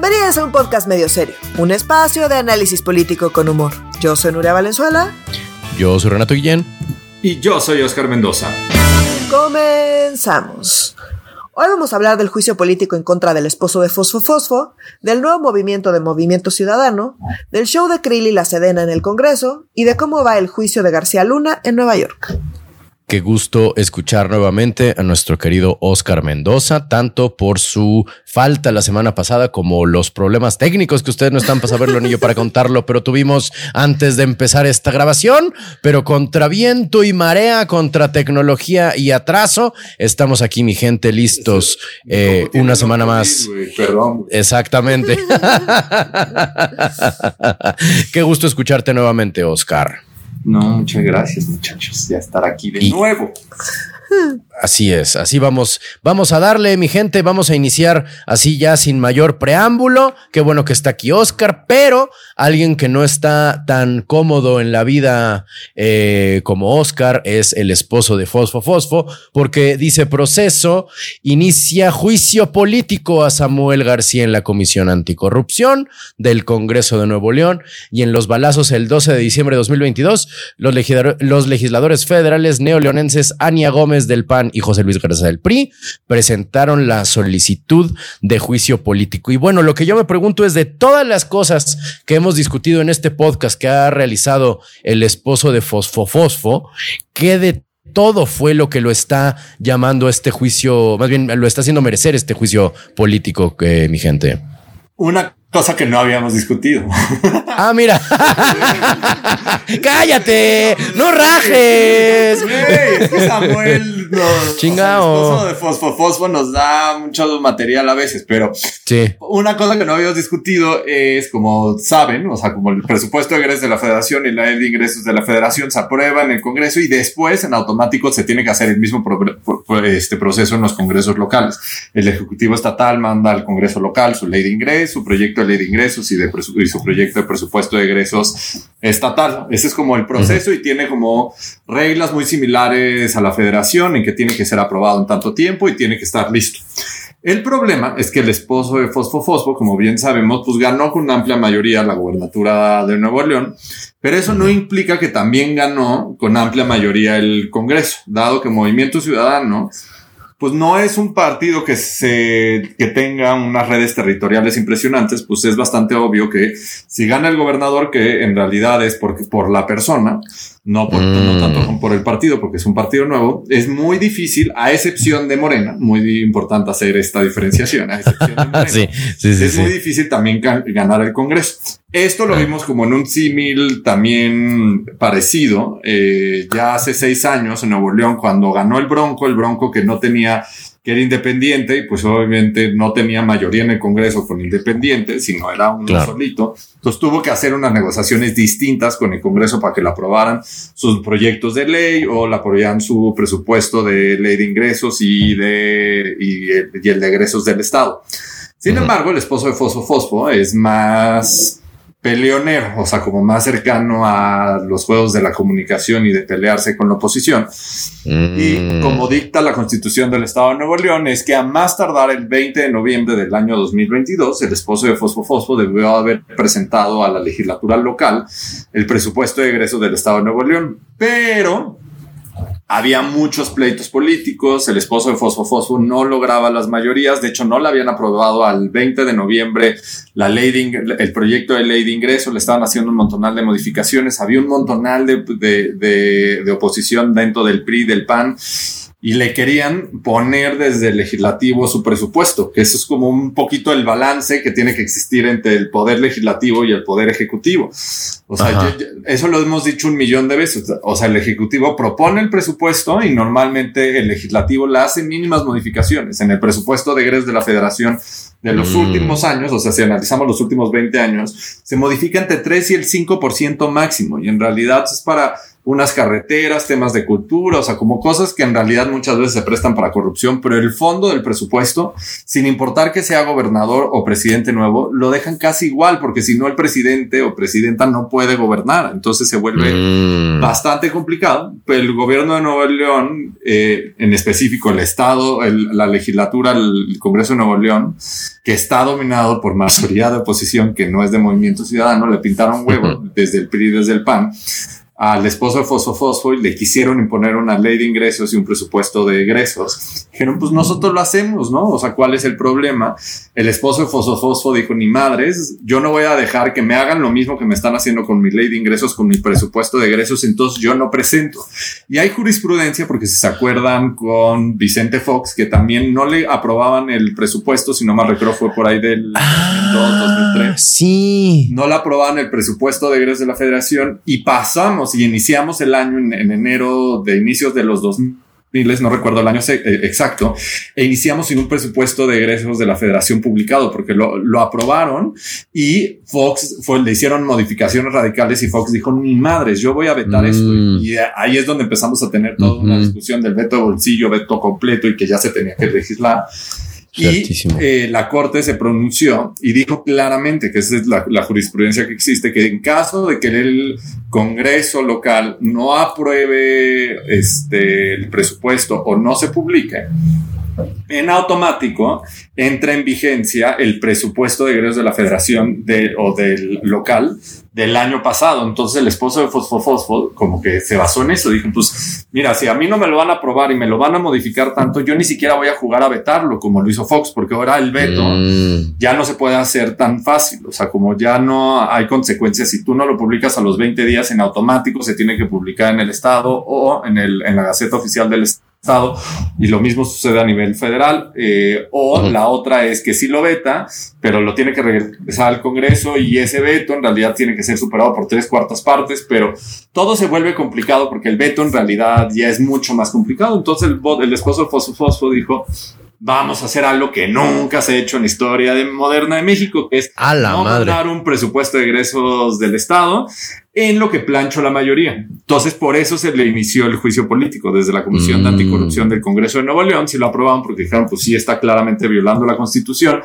Bienvenidos a un podcast medio serio, un espacio de análisis político con humor. Yo soy Nuria Valenzuela. Yo soy Renato Guillén. Y yo soy Oscar Mendoza. Comenzamos. Hoy vamos a hablar del juicio político en contra del esposo de Fosfo Fosfo, del nuevo movimiento de Movimiento Ciudadano, del show de Krill y la Sedena en el Congreso y de cómo va el juicio de García Luna en Nueva York. Qué gusto escuchar nuevamente a nuestro querido Oscar Mendoza, tanto por su falta la semana pasada como los problemas técnicos que ustedes no están para saberlo ni yo para contarlo, pero tuvimos antes de empezar esta grabación, pero contra viento y marea, contra tecnología y atraso, estamos aquí, mi gente, listos eh, una semana más. Perdón. Exactamente. Qué gusto escucharte nuevamente, Oscar. No, muchas gracias, muchachos, ya estar aquí de nuevo. Así es, así vamos, vamos a darle, mi gente, vamos a iniciar así ya sin mayor preámbulo. Qué bueno que está aquí Oscar, pero alguien que no está tan cómodo en la vida eh, como Oscar es el esposo de Fosfo Fosfo, porque dice proceso, inicia juicio político a Samuel García en la Comisión Anticorrupción del Congreso de Nuevo León y en los balazos el 12 de diciembre de 2022, los, los legisladores federales neoleonenses Ania Gómez del PAN y José Luis Garza del PRI presentaron la solicitud de juicio político. Y bueno, lo que yo me pregunto es de todas las cosas que hemos discutido en este podcast que ha realizado el esposo de Fosfo Fosfo, ¿qué de todo fue lo que lo está llamando este juicio, más bien lo está haciendo merecer este juicio político, que mi gente? Una cosa que no habíamos discutido. Ah, mira. Cállate, no rajes. es que Samuel Chingao. el esposo de Fosfo nos da mucho material a veces, pero sí. una cosa que no habíamos discutido es, como saben, o sea, como el presupuesto de ingresos de la federación y la ley de ingresos de la federación se aprueba en el Congreso y después en automático se tiene que hacer el mismo este proceso en los congresos locales. El Ejecutivo Estatal manda al Congreso local su ley de ingresos, su proyecto de ley de ingresos y, de y su proyecto de presupuesto de egresos estatal. Ese es como el proceso y tiene como reglas muy similares a la federación en que tiene que ser aprobado en tanto tiempo y tiene que estar listo. El problema es que el esposo de Fosfo Fosfo, como bien sabemos, pues ganó con una amplia mayoría la gobernatura de Nuevo León, pero eso no implica que también ganó con amplia mayoría el Congreso, dado que Movimiento Ciudadano pues no es un partido que se que tenga unas redes territoriales impresionantes, pues es bastante obvio que si gana el gobernador, que en realidad es porque por la persona, no, por, no tanto mm. por el partido, porque es un partido nuevo, es muy difícil, a excepción de Morena, muy importante hacer esta diferenciación, a excepción de Morena, sí, sí, sí, es muy difícil también ganar el Congreso. Esto lo ah. vimos como en un símil también parecido, eh, ya hace seis años en Nuevo León, cuando ganó el Bronco, el Bronco que no tenía que era independiente y pues obviamente no tenía mayoría en el Congreso con independiente, sino era un solito. Entonces tuvo que hacer unas negociaciones distintas con el Congreso para que le aprobaran sus proyectos de ley o le aprobaran su presupuesto de ley de ingresos y, de, y, el, de egresos del Estado. Sin embargo, el esposo de Fosfo Fosfo es más peleonero, o sea, como más cercano a los juegos de la comunicación y de pelearse con la oposición. Y mm. como dicta la constitución del Estado de Nuevo León, es que a más tardar el 20 de noviembre del año 2022, el esposo de Fosfo Fosfo debió haber presentado a la legislatura local el presupuesto de egreso del Estado de Nuevo León. Pero había muchos pleitos políticos, el esposo de Fosfo Fosfo no lograba las mayorías, de hecho no le habían aprobado al 20 de noviembre la ley de, el proyecto de ley de ingreso, le estaban haciendo un montonal de modificaciones, había un montonal de, de, de oposición dentro del PRI, del PAN, y le querían poner desde el legislativo su presupuesto, que eso es como un poquito el balance que tiene que existir entre el poder legislativo y el poder ejecutivo. O sea, eso lo hemos dicho un millón de veces. O sea, el ejecutivo propone el presupuesto y normalmente el legislativo le hace mínimas modificaciones en el presupuesto de egresos de la federación de los mm. últimos años, o sea, si analizamos los últimos 20 años, se modifica entre 3 y el 5% máximo y en realidad es para unas carreteras, temas de cultura, o sea, como cosas que en realidad muchas veces se prestan para corrupción, pero el fondo del presupuesto, sin importar que sea gobernador o presidente nuevo, lo dejan casi igual, porque si no el presidente o presidenta no puede gobernar, entonces se vuelve Mm. bastante complicado. Pero el gobierno de Nuevo León, eh, en específico el Estado, el- la legislatura, el Congreso de Nuevo León, que está dominado por mayoría de oposición que no es de Movimiento Ciudadano, le pintaron huevo desde el PRI desde el PAN al esposo de Fosfo Fosfo y le quisieron imponer una ley de ingresos y un presupuesto de egresos. Dijeron, pues nosotros lo hacemos, ¿no? O sea, ¿cuál es el problema? El esposo de Fosfo Fosfo dijo, ni madres, yo no voy a dejar que me hagan lo mismo que me están haciendo con mi ley de ingresos, con mi presupuesto de egresos, entonces yo no presento. Y hay jurisprudencia, porque si se acuerdan con Vicente Fox, que también no le aprobaban el presupuesto, si no mal recuerdo fue por ahí del 2002, 2003 Ah, sí. no la aprobaban el presupuesto de egresos de la federación y pasamos y iniciamos el año en, en enero de inicios de los 2000, no recuerdo el año eh, exacto, e iniciamos sin un presupuesto de egresos de la federación publicado porque lo, lo aprobaron y Fox fue, le hicieron modificaciones radicales y Fox dijo, ni madres, yo voy a vetar Mm. esto. Y ahí es donde empezamos a tener toda una Ujú. discusión del veto bolsillo, veto completo y que ya se tenía que legislar. Y eh, la Corte se pronunció y dijo claramente que esa es la, la jurisprudencia que existe, que en caso de que el Congreso local no apruebe este, el presupuesto o no se publique, en automático entra en vigencia el presupuesto de egresos de la federación de, o del local del año pasado. Entonces el esposo de Fosfo Fosfo como que se basó en eso. Dijo, pues mira, si a mí no me lo van a aprobar y me lo van a modificar tanto, yo ni siquiera voy a jugar a vetarlo como lo hizo Fox, porque ahora el veto Mm. ya no se puede hacer tan fácil. O sea, como ya no hay consecuencias, si tú no lo publicas a los 20 días en automático, se tiene que publicar en el Estado o en, el, en la Gaceta Oficial del Estado. Y lo mismo sucede a nivel federal. eh, o la otra es que sí lo veta, pero lo tiene que regresar al Congreso y ese veto en realidad tiene que ser superado por tres cuartas partes, pero todo se vuelve complicado porque el veto en realidad ya es mucho más complicado. Entonces el, el esposo Fosfo Fosfo dijo, vamos a hacer algo que nunca se ha hecho en la historia de, moderna de México, que es A la no madre. mandar un presupuesto de egresos del Estado en lo que planchó la mayoría. Entonces, por eso se le inició el juicio político desde la Comisión de Mm. Anticorrupción del Congreso de Nuevo León. Si lo aprobaban porque dijeron, pues sí está claramente violando la Constitución.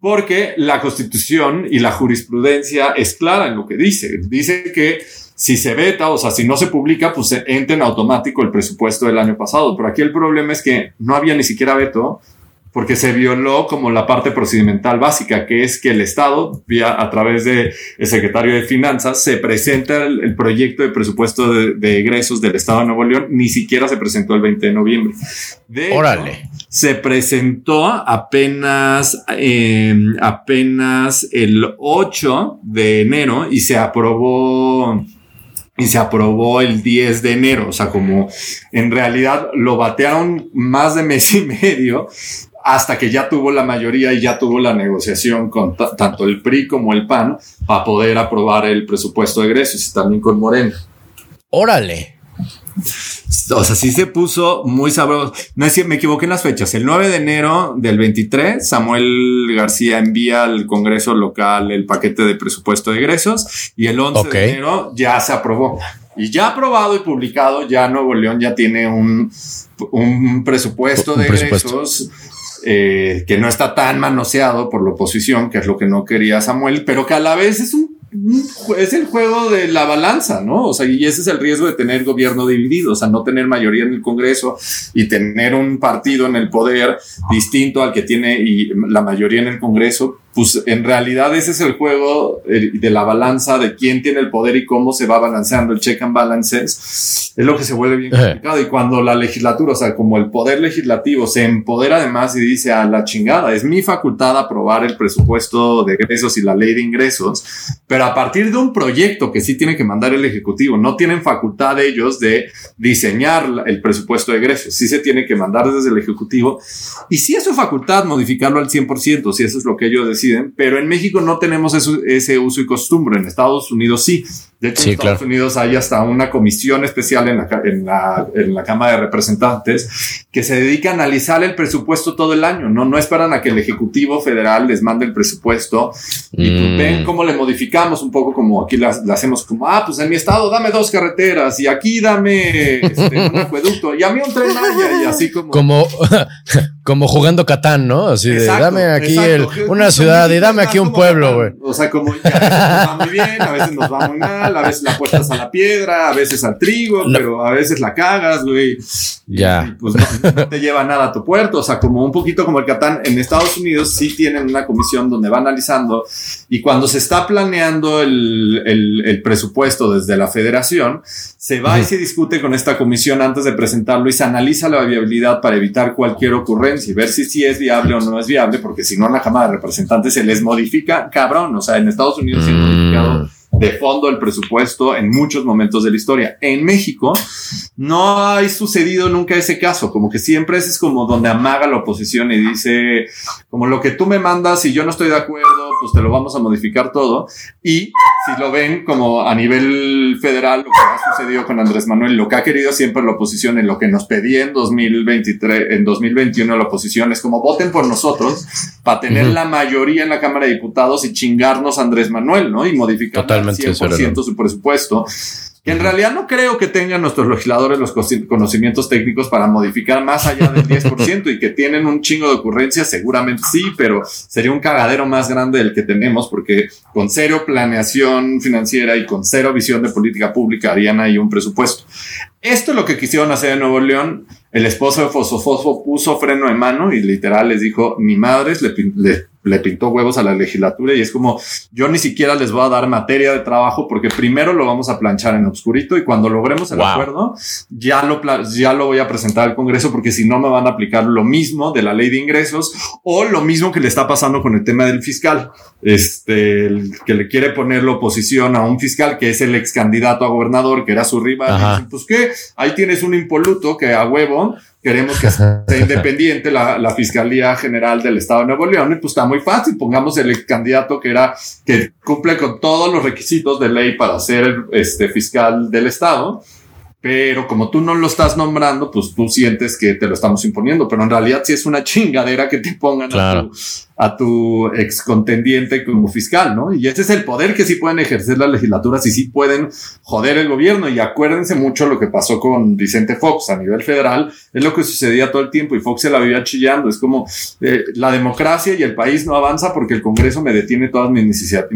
Porque la Constitución y la jurisprudencia es clara en lo que dice. Dice que si se veta, o sea, si no se publica, pues se entra en automático el presupuesto del año pasado. Pero aquí el problema es que no había ni siquiera veto porque se violó como la parte procedimental básica, que es que el Estado, vía, a través del secretario de Finanzas, se presenta el, el proyecto de presupuesto de, de egresos del Estado de Nuevo León, ni siquiera se presentó el 20 de noviembre. De hecho, Órale. se presentó apenas, eh, apenas el 8 de enero y se aprobó y se aprobó el 10 de enero. O sea, como en realidad lo batearon más de mes y medio hasta que ya tuvo la mayoría y ya tuvo la negociación con ta- tanto el PRI como el PAN para poder aprobar el presupuesto de egresos y también con Morena. Órale. O sea, sí se puso muy sabroso. No es me equivoqué en las fechas. El 9 de enero del 23, Samuel García envía al Congreso local el paquete de presupuesto de egresos y el 11 Ok. de enero ya se aprobó. Y ya aprobado y publicado, ya Nuevo León ya tiene un, un presupuesto Un de presupuesto. egresos eh, que no está tan manoseado por la oposición, que es lo que no quería Samuel, pero que a la vez es un es el juego de la balanza, ¿no? O sea, y ese es el riesgo de tener gobierno dividido, o sea, no tener mayoría en el Congreso y tener un partido en el poder distinto al que tiene la mayoría en el Congreso, pues en realidad ese es el juego eh, de la balanza de quién tiene el poder y cómo se va balanceando el check and balances. Es lo que se vuelve bien complicado. Y cuando la legislatura, o sea, como el poder legislativo se empodera además y dice a la chingada, es mi facultad aprobar el presupuesto de egresos y la ley de ingresos, pero a partir de un proyecto que sí tiene que mandar el Ejecutivo, no tienen facultad ellos de diseñar el presupuesto de egresos, sí se tiene que mandar desde el Ejecutivo. Y si es su facultad modificarlo al 100%, si eso es lo que ellos deciden, pero en México no tenemos ese uso y costumbre, en Estados Unidos sí. De hecho, en Estados Unidos hay hasta una comisión especial en la, en, la, en la Cámara de Representantes que se dedica a analizar el presupuesto todo el año. No, no esperan a que el Ejecutivo Federal les mande el presupuesto y pues, mm. ven cómo le modificamos un poco como aquí la, hacemos como, ah, pues en mi estado dame dos carreteras y aquí dame este, un acueducto y a mí un tren y así como... Como, como jugando Catán, ¿no? Así de, dame aquí una ciudad y dame aquí un pueblo, güey. O sea, como a veces nos va muy bien, a veces nos va muy mal, a veces la apuestas a la piedra, a veces al trigo, pero a veces la cagas, güey. Ya. pues no, te lleva nada a tu puerto. O sea, como un poquito como el Catán. En Estados Unidos sí tienen una comisión donde va analizando y cuando se está planeando el, el, presupuesto desde la federación, se va y se discute con esta comisión antes de presentarlo y se analiza la viabilidad para evitar cualquier ocurrencia y ver si sí es viable o no es viable, porque si no en la Cámara de Representantes se les modifica, cabrón. O sea, en Estados Unidos se han modificado mm de fondo el presupuesto en muchos momentos de la historia. En México no ha sucedido nunca ese caso, como que siempre ese es como donde amaga la oposición y dice, como lo que tú me mandas y yo no estoy de acuerdo, pues te lo vamos a modificar todo. Y si lo ven como a nivel federal, lo que ha sucedido con Andrés Manuel, lo que ha querido siempre la oposición en lo que nos pedía en 2023, en 2021 la oposición es como voten por nosotros para tener la mayoría en la Cámara de Diputados y chingarnos a Andrés Manuel, ¿no? Y modificar 100% su presupuesto. Que en realidad no creo que tengan nuestros legisladores los conocimientos técnicos para modificar más allá del 10% y que tienen un chingo de ocurrencias, seguramente sí, pero sería un cagadero más grande del que tenemos porque con cero planeación financiera y con cero visión de política pública harían ahí un presupuesto. Esto es lo que quisieron hacer en Nuevo León. El esposo de Fosfo puso freno en mano y literal les dijo, ni madres, le, le le pintó huevos a la legislatura y es como, yo ni siquiera les voy a dar materia de trabajo porque primero lo vamos a planchar en obscurito y cuando logremos el acuerdo, ya lo, ya lo voy a presentar al Congreso porque si no me van a aplicar lo mismo de la ley de ingresos o lo mismo que le está pasando con el tema del fiscal, este, que le quiere poner la oposición a un fiscal que es el ex candidato a gobernador, que era su rival. pues qué, ahí tienes un impoluto que a huevo queremos que sea independiente la, la, Fiscalía General del Estado de Nuevo León, y pues está muy fácil, pongamos el candidato que era, que cumple con todos los requisitos de ley para ser este fiscal del Estado, pero como tú no lo estás nombrando, pues tú sientes que te lo estamos imponiendo, pero en realidad sí es una chingadera que te pongan a, tu, a tu ex contendiente como fiscal, ¿no? Y ese es el poder que sí pueden ejercer las legislaturas y sí pueden joder el gobierno. Y acuérdense mucho lo que pasó con Vicente Fox a nivel federal, es lo que sucedía todo el tiempo y Fox se la vivía chillando. Es como eh, la democracia y el país no avanza porque el Congreso me detiene todas mis, iniciativas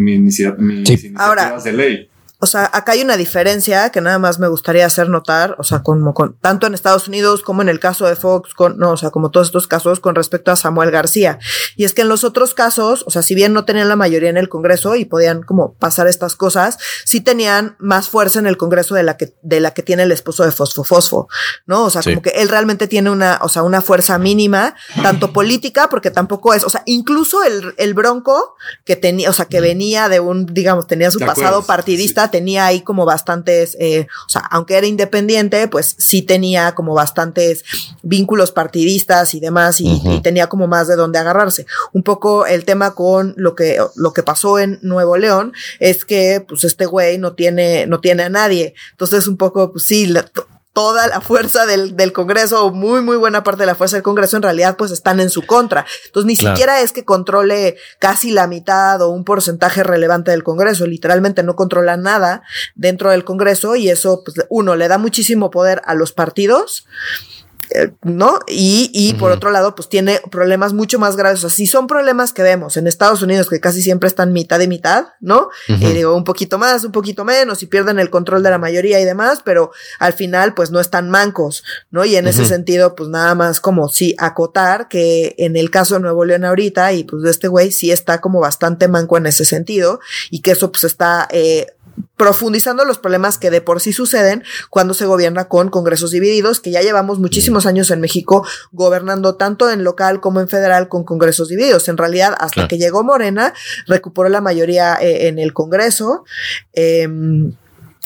de ley. O sea, acá hay una diferencia que nada más me gustaría hacer notar, o sea, como con, tanto en Estados Unidos como en el caso de Fox, con, no, o sea, como todos estos casos con respecto a Samuel García. Y es que en los otros casos, o sea, si bien no tenían la mayoría en el Congreso y podían como pasar estas cosas, sí tenían más fuerza en el Congreso de la que, de la que tiene el esposo de Fosfo Fosfo, ¿no? O sea, como que él realmente tiene una, o sea, una fuerza mínima, tanto política, porque tampoco es, o sea, incluso el, el bronco que tenía, o sea, que venía de un, digamos, tenía su pasado partidista, tenía ahí como bastantes, eh, o sea, aunque era independiente, pues sí tenía como bastantes vínculos partidistas y demás y, tenía como más de dónde agarrarse. Un poco el tema con lo que, lo que pasó en Nuevo León es que pues este güey no tiene, no tiene a nadie. Entonces un poco, pues sí, toda la fuerza del, del, Congreso, o muy, muy buena parte de la fuerza del Congreso, en realidad, pues están en su contra. Entonces, ni siquiera es que controle casi la mitad o un porcentaje relevante del Congreso. Literalmente no controla nada dentro del Congreso y eso, pues, uno, le da muchísimo poder a los partidos ¿no? Y, y por otro lado, pues tiene problemas mucho más graves. O sea, si son problemas que vemos en Estados Unidos, que casi siempre están mitad de mitad, ¿no? Y digo, un poquito más, un poquito menos, y pierden el control de la mayoría y demás, pero al final, pues no están mancos, ¿no? Y en ese sentido, pues nada más como sí acotar que en el caso de Nuevo León ahorita, y pues de este güey sí está como bastante manco en ese sentido, y que eso pues está, eh, profundizando los problemas que de por sí suceden cuando se gobierna con congresos divididos, que ya llevamos muchísimos años en México gobernando tanto en local como en federal con congresos divididos. En realidad, hasta que llegó Morena, recuperó la mayoría eh, en el Congreso. Em,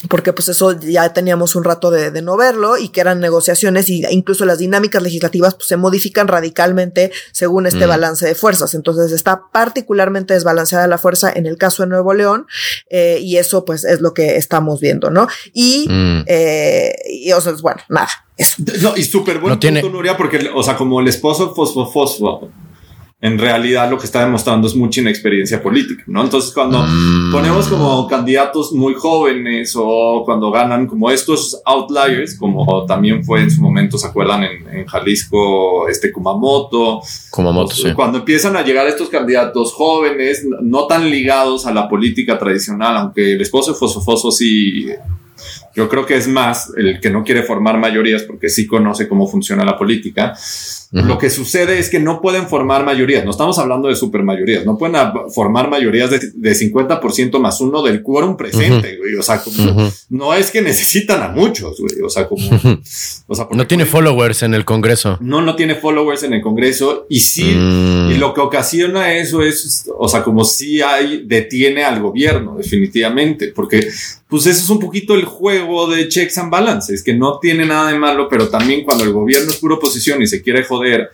porque pues eso ya teníamos un rato de, de, no verlo y que eran negociaciones y incluso las dinámicas legislativas pues se modifican radicalmente según este mm. balance de fuerzas. Entonces está particularmente desbalanceada la fuerza en el caso de Nuevo León eh, y eso pues es lo que estamos viendo, ¿no? Y, mm. eh, y o sea, bueno, nada. Eso. No, y súper buen no punto, tiene... Nuria, porque, o sea, como el esposo fosfo, fosfo en realidad lo que está demostrando es mucha inexperiencia política, ¿no? Entonces, cuando mm. ponemos como candidatos muy jóvenes o cuando ganan como estos outliers, como también fue en su momento, ¿se acuerdan? En, Jalisco, este Kumamoto. Kumamoto, sí. Cuando empiezan a llegar estos candidatos jóvenes, no tan ligados a la política tradicional, aunque el esposo de Fosofoso sí yo creo que es más el que no quiere formar mayorías porque sí conoce cómo funciona la política. Lo que sucede es que no pueden formar mayorías. No estamos hablando de supermayorías. No pueden formar mayorías de, de 50% más uno del quórum presente, güey. O sea, como, no es que necesitan a muchos, güey. O sea, como. O sea, no tiene followers en el Congreso. No, no tiene followers en el Congreso. Y sí, mm. y lo que ocasiona eso es, o sea, como si hay, detiene al gobierno, definitivamente. Porque, pues, eso es un poquito el juego de checks and balances, que no tiene nada de malo, pero también cuando el gobierno es pura oposición y se quiere joder joder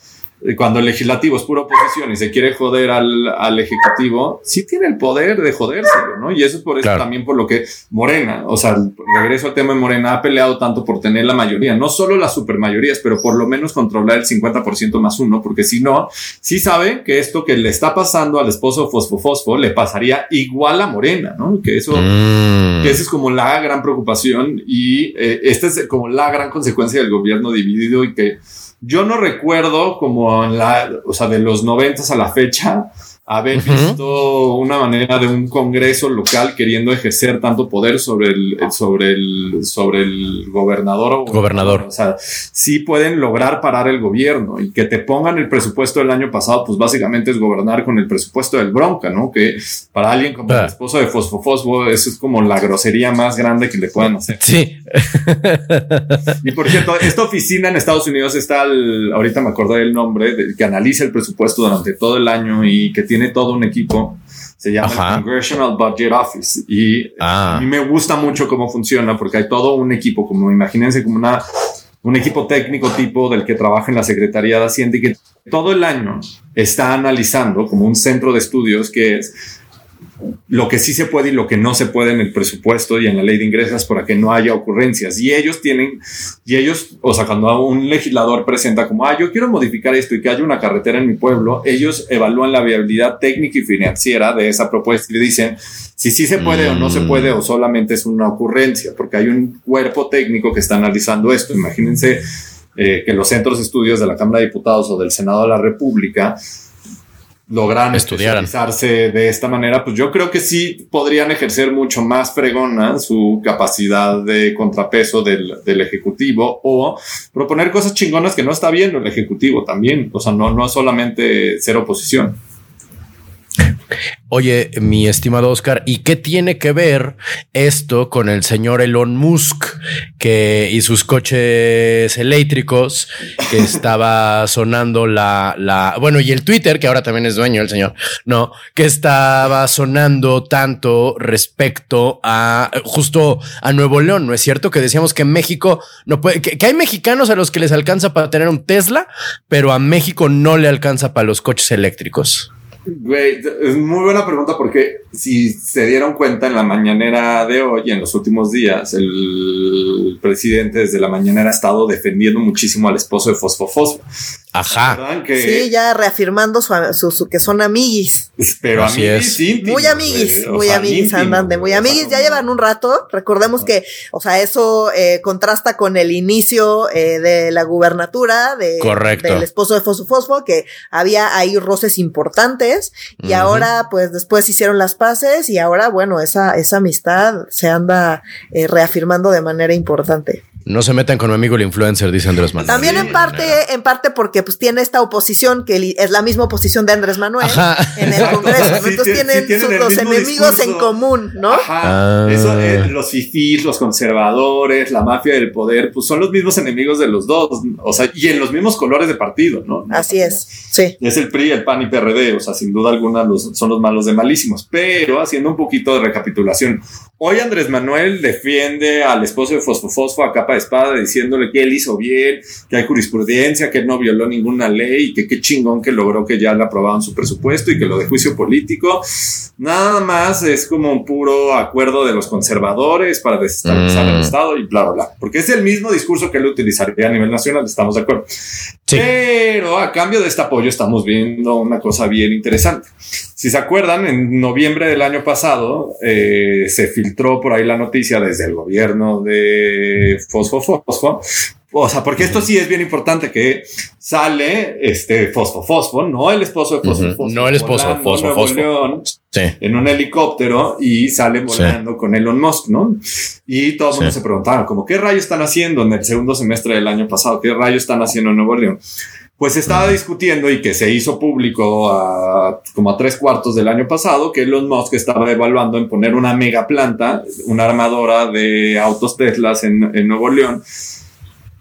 cuando el legislativo es pura oposición y se quiere joder al, al, ejecutivo, sí tiene el poder de jodérselo, ¿no? Y eso es por eso también por lo que Morena, o sea, regreso al tema de Morena, ha peleado tanto por tener la mayoría, no solo las supermayorías, pero por lo menos controlar el 50% más uno, porque si no, sí sabe que esto que le está pasando al esposo Fosfo Fosfo le pasaría igual a Morena, ¿no? Que eso, mm. que esa es como la gran preocupación y eh, esta es como la gran consecuencia del gobierno dividido y que yo no recuerdo como en la, o sea, de los noventas a la fecha, haber visto una manera de un congreso local queriendo ejercer tanto poder sobre el, sobre el, sobre el gobernador o gobernador. O sea, sí pueden lograr parar el gobierno y que te pongan el presupuesto del año pasado, pues básicamente es gobernar con el presupuesto del bronca, ¿no? Que para alguien como el ah. esposo de Fosfo Fosfo, eso es como la grosería más grande que le puedan hacer. Sí. y por cierto, esta oficina en Estados Unidos está, ahorita me acordé del nombre, que analiza el presupuesto durante todo el año y que tiene todo un equipo. Se llama Congressional Budget Office y ah. a mí me gusta mucho cómo funciona porque hay todo un equipo, como imagínense como una, un equipo técnico tipo del que trabaja en la Secretaría de Hacienda y que todo el año está analizando como un centro de estudios que es lo que sí se puede y lo que no se puede en el presupuesto y en la ley de ingresos para que no haya ocurrencias. Y ellos tienen, y ellos, o sea, cuando un legislador presenta como, ah, yo quiero modificar esto y que haya una carretera en mi pueblo, ellos evalúan la viabilidad técnica y financiera de esa propuesta y le dicen si sí se puede o no se puede o solamente es una ocurrencia, porque hay un cuerpo técnico que está analizando esto. Imagínense eh, que los centros de estudios de la Cámara de Diputados o del Senado de la República logran especializarse de esta manera, pues yo creo que sí podrían ejercer mucho más fregona su capacidad de contrapeso del, del, Ejecutivo o proponer cosas chingonas que no está viendo el Ejecutivo también. O sea, no, no solamente ser oposición. Oye, mi estimado Oscar, ¿y qué tiene que ver esto con el señor Elon Musk que, y sus coches eléctricos que estaba sonando la, la, bueno, y el Twitter, que ahora también es dueño el señor, no, que estaba sonando tanto respecto a justo a Nuevo León, ¿no es cierto? Que decíamos que México no puede, que hay mexicanos a los que les alcanza para tener un Tesla, pero a México no le alcanza para los coches eléctricos. Güey, es muy buena pregunta porque si se dieron cuenta en la mañanera de hoy, en los últimos días, el presidente desde la mañanera ha estado defendiendo muchísimo al esposo de Fosfo Fosfo. Ajá. sí, ya reafirmando su, que son amiguis. Pero Así amiguis es. muy amiguis, muy amiguis andan de muy amiguis. Ya llevan un rato. Recordemos que, o sea, eso eh, contrasta con el inicio eh, de la gubernatura de, del esposo de Fosfo Fosfo, que había ahí roces importantes. Y ahora, pues después hicieron las y ahora, bueno, esa, esa amistad se anda eh, reafirmando de manera importante. No se metan con mi amigo el influencer, dice Andrés Manuel. También en parte, en parte porque pues tiene esta oposición que es la misma oposición de Andrés Manuel en el Congreso. Entonces tienen, los enemigos en común, ¿no? Ajá. Eso, eh, los fifís, los conservadores, la mafia del poder, pues son los mismos enemigos de los dos. O sea, y en los mismos colores de partido, ¿no? Así es. Sí. Es el PRI, el PAN y PRD. O sea, sin duda alguna los, son los malos de malísimos. Pero haciendo un poquito de recapitulación. Hoy Andrés Manuel defiende al esposo de Fosfo a capa de espada diciéndole que él hizo bien, que hay jurisprudencia, que él no violó ninguna ley y que qué chingón que logró que ya le aprobaban su presupuesto y que lo de juicio político nada más es como un puro acuerdo de los conservadores para desestabilizar el mm. Estado y bla, bla, bla. Porque es el mismo discurso que él utilizaría a nivel nacional, estamos de acuerdo. Pero a cambio de este apoyo estamos viendo una cosa bien interesante. Si se acuerdan, en noviembre del año pasado eh, se filtró por ahí la noticia desde el gobierno de Fosfo Fosfo. O sea, porque esto sí es bien importante que sale este Fosfo Fosfo, no el esposo de Fosfo Fosfo. No el esposo de Fosfo Fosfo. sí. En un helicóptero y sale volando con Elon Musk, ¿no? Y todo el mundo se preguntaba, como, ¿qué rayos están haciendo en el segundo semestre del año pasado? ¿Qué rayos están haciendo en Nuevo León? Pues estaba discutiendo y que se hizo público a, como a tres cuartos del año pasado que Elon Musk estaba evaluando en poner una mega planta, una armadora de autos Teslas en, en Nuevo León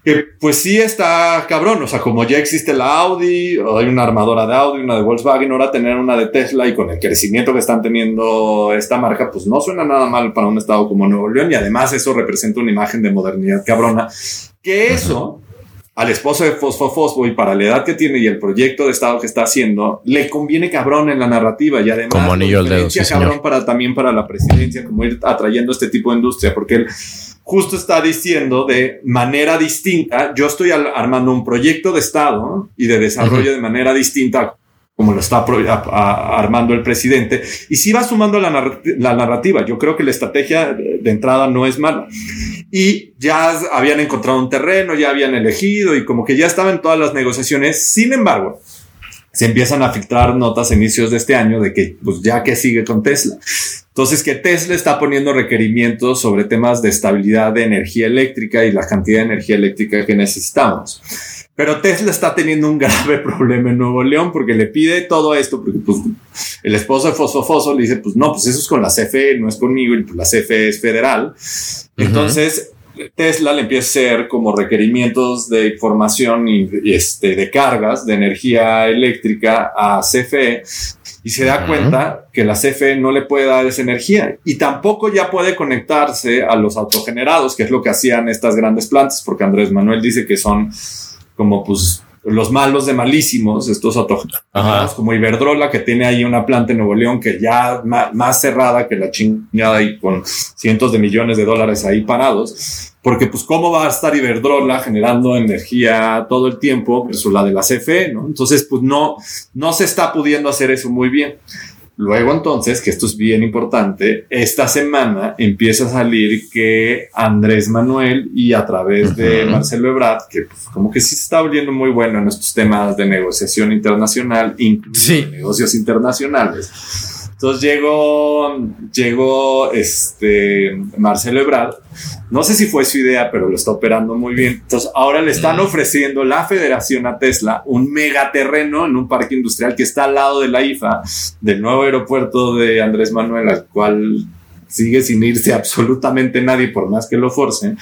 que pues sí está cabrón, o sea, como ya existe la Audi, o hay una armadora de Audi, una de Volkswagen, ahora tener una de Tesla y con el crecimiento que están teniendo esta marca, pues no suena nada mal para un estado como Nuevo León y además eso representa una imagen de modernidad cabrona, que eso al esposo de Fosfo Fosfo y para la edad que tiene y el proyecto de Estado que está haciendo, le conviene cabrón en la narrativa y además como anillo al dedo, cabrón para también para la presidencia, como ir atrayendo este tipo de industria, porque él justo está diciendo de manera distinta, yo estoy armando un proyecto de Estado y de desarrollo de manera distinta como lo está armando el presidente, y si va sumando la, narrativa. Yo creo que la estrategia de entrada no es mala. Y ya habían encontrado un terreno, ya habían elegido y como que ya estaban todas las negociaciones. Sin embargo, se empiezan a filtrar notas a inicios de este año de que pues ya que sigue con Tesla. Entonces que Tesla está poniendo requerimientos sobre temas de estabilidad de energía eléctrica y la cantidad de energía eléctrica que necesitamos. Pero Tesla está teniendo un grave problema en Nuevo León porque le pide todo esto, porque pues, el esposo de Fosfofoso le dice, pues no, pues eso es con la CFE, no es conmigo, y pues la CFE es federal. Entonces, Tesla le empieza a hacer como requerimientos de información y, este, de cargas de energía eléctrica a CFE y se da cuenta que la CFE no le puede dar esa energía y tampoco ya puede conectarse a los autogenerados, que es lo que hacían estas grandes plantas, porque Andrés Manuel dice que son como pues los malos de malísimos, estos autogenerados como Iberdrola, que tiene ahí una planta en Nuevo León que ya más cerrada que la chingada y con cientos de millones de dólares ahí parados. Porque, pues, ¿cómo va a estar Iberdrola generando energía todo el tiempo versus la de la CFE, ¿no? Entonces, pues, no, no se está pudiendo hacer eso muy bien. Luego entonces, que esto es bien importante, esta semana empieza a salir que Andrés Manuel y a través de Marcelo Ebrard, que pues, como que sí se está volviendo muy bueno en estos temas de negociación internacional, incluso negocios internacionales, entonces llegó, llegó este Marcelo Ebrard. No sé si fue su idea, pero lo está operando muy bien. Entonces ahora le están ofreciendo la federación a Tesla un megaterreno en un parque industrial que está al lado de la IFA, del nuevo aeropuerto de Andrés Manuel, al cual sigue sin irse absolutamente nadie por más que lo forcen.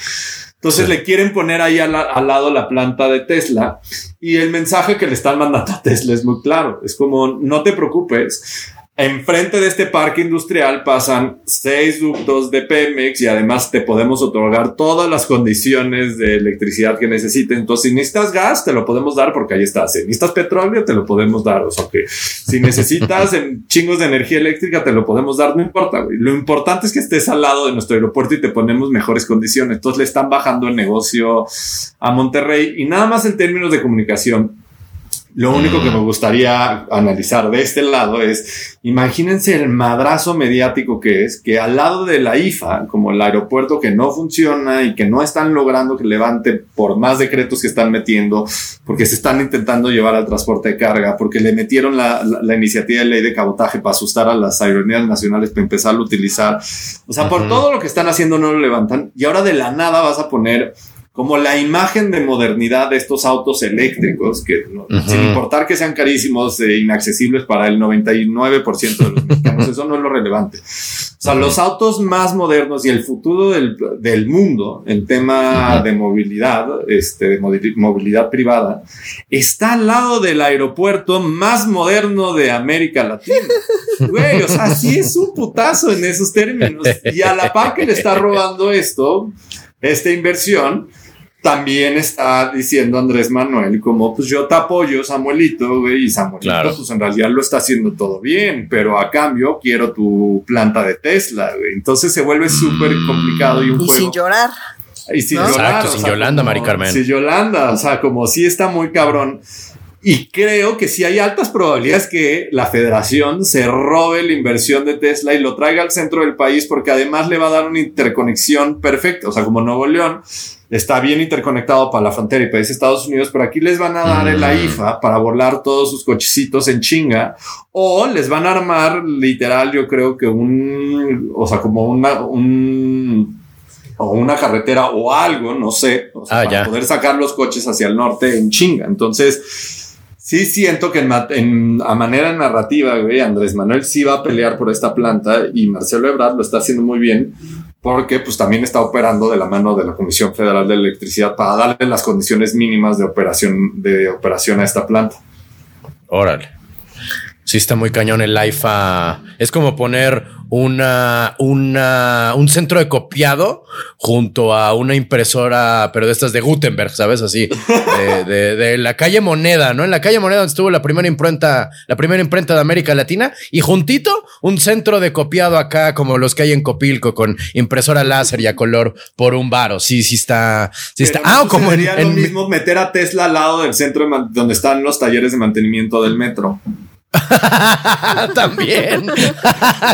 Entonces le quieren poner ahí al, al, lado la planta de Tesla y el mensaje que le están mandando a Tesla es muy claro. Es como, no te preocupes, Enfrente de este parque industrial pasan seis ductos de Pemex y además te podemos otorgar todas las condiciones de electricidad que necesites. Entonces, si necesitas gas, te lo podemos dar porque ahí está. Si necesitas petróleo, te lo podemos dar. O sea que si necesitas en chingos de energía eléctrica, te lo podemos dar. No importa, güey. Lo importante es que estés al lado de nuestro aeropuerto y te ponemos mejores condiciones. Entonces, le están bajando el negocio a Monterrey y nada más en términos de comunicación lo único que me gustaría analizar de este lado es, imagínense el madrazo mediático que es, que al lado de la IFA, como el aeropuerto que no funciona y que no están logrando que levante por más decretos que están metiendo, porque se están intentando llevar al transporte de carga, porque le metieron la, iniciativa de ley de cabotaje para asustar a las aerolíneas nacionales para empezar a utilizar. O sea, por todo lo que están haciendo no lo levantan y ahora de la nada vas a poner como la imagen de modernidad de estos autos eléctricos, que sin importar que sean carísimos e inaccesibles para el 99% de los mexicanos, eso no es lo relevante. O sea, los autos más modernos y el futuro del, del mundo en tema de movilidad, este, de movilidad privada, está al lado del aeropuerto más moderno de América Latina. Güey, o sea, sí es un putazo en esos términos. Y a la par que le está robando esto, esta inversión, también está diciendo Andrés Manuel como pues yo te apoyo Samuelito güey y Samuelito pues en realidad lo está haciendo todo bien pero a cambio quiero tu planta de Tesla güey. Entonces se vuelve súper complicado y un y sin llorar. Y sin llorar sin Yolanda Mari Carmen. sin Yolanda o sea como sí está muy cabrón. Y creo que sí hay altas probabilidades que la federación se robe la inversión de Tesla y lo traiga al centro del país porque además le va a dar una interconexión perfecta. O sea, como Nuevo León está bien interconectado para la frontera y país Estados Unidos, pero aquí les van a dar el AIFA mm. para volar todos sus cochecitos en chinga o les van a armar literal, yo creo que un, o sea, como una, un, o una carretera o algo, no sé, ah, para poder sacar los coches hacia el norte en chinga. Entonces, Sí siento que en, a manera narrativa, güey, Andrés Manuel sí va a pelear por esta planta y Marcelo Ebrard lo está haciendo muy bien porque pues también está operando de la mano de la Comisión Federal de Electricidad para darle las condiciones mínimas de operación, de operación a esta planta. Órale. Sí, está muy cañón el IFA. Es como poner una, una, un centro de copiado junto a una impresora, pero de estas de Gutenberg, ¿sabes? Así, de, de, la calle Moneda, ¿no? En la calle Moneda donde estuvo la primera imprenta, la primera imprenta de América Latina y juntito un centro de copiado acá como los que hay en Copilco con impresora láser y a color por un varo. Sí, sí está, sí está. ah, como en, lo mismo meter a Tesla al lado del centro donde están los talleres de mantenimiento del metro. También.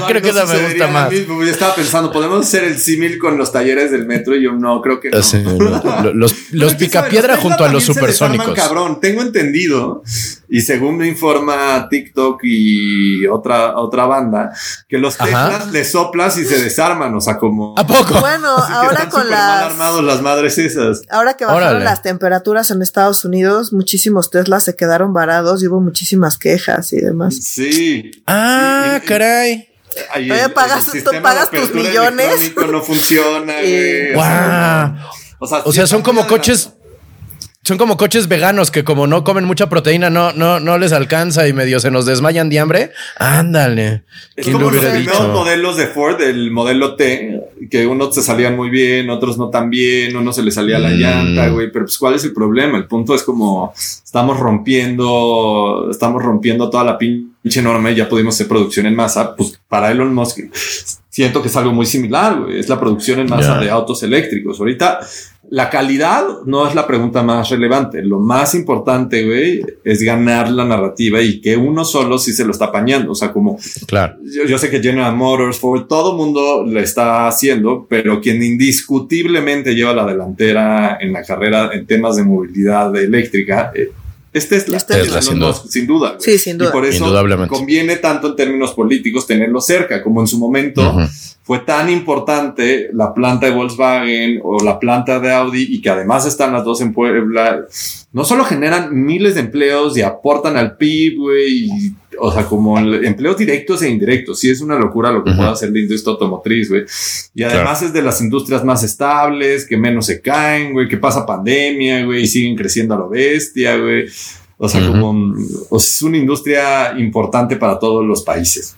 creo que eso me gusta más. Yo estaba pensando, podemos hacer el símil con los talleres del metro y yo no creo que no. los los picapiedra junto a los supersónicos. Cabrón, tengo entendido y según me informa TikTok y otra otra banda que los Teslas le soplas y se desarman, o sea, como ¿A poco? Bueno, ahora con las armados las madres esas. Ahora que bajaron las temperaturas en Estados Unidos, muchísimos Teslas se quedaron varados y hubo muchísimas quejas y Sí. Ah, caray. pagas, tú pagas tus millones. No funciona. O sea, son como coches son como coches veganos que como no comen mucha proteína, no, no, no les alcanza y medio se nos desmayan de hambre. Ándale. Es como los primeros modelos de Ford, el modelo T, que unos se salían muy bien, otros no tan bien, uno se le salía la mm. llanta, güey. Pero pues, ¿cuál es el problema? El punto es como estamos rompiendo, estamos rompiendo toda la pinche norma y ya pudimos hacer producción en masa. Pues para Elon Musk siento que es algo muy similar, güey. Es la producción en masa de autos eléctricos. Ahorita la calidad no es la pregunta más relevante. Lo más importante, güey, es ganar la narrativa y que uno solo sí se lo está apañando. O sea, como claro. yo, sé que General Motors, Ford, todo mundo le está haciendo, pero quien indiscutiblemente lleva la delantera en la carrera en temas de movilidad eléctrica eh, este es la Tesla, sin, duda. sin duda. Sí, sin duda. Y por eso conviene tanto en términos políticos tenerlo cerca, como en su momento fue tan importante la planta de Volkswagen o la planta de Audi y que además están las dos en Puebla. No solo generan miles de empleos y aportan al PIB, güey, o sea, como empleos directos e indirectos. Sí, es una locura lo que puede hacer la industria automotriz, güey. Y además es de las industrias más estables, que menos se caen, güey, que pasa pandemia, güey, y siguen creciendo a lo bestia, güey. O sea, como es una industria importante para todos los países.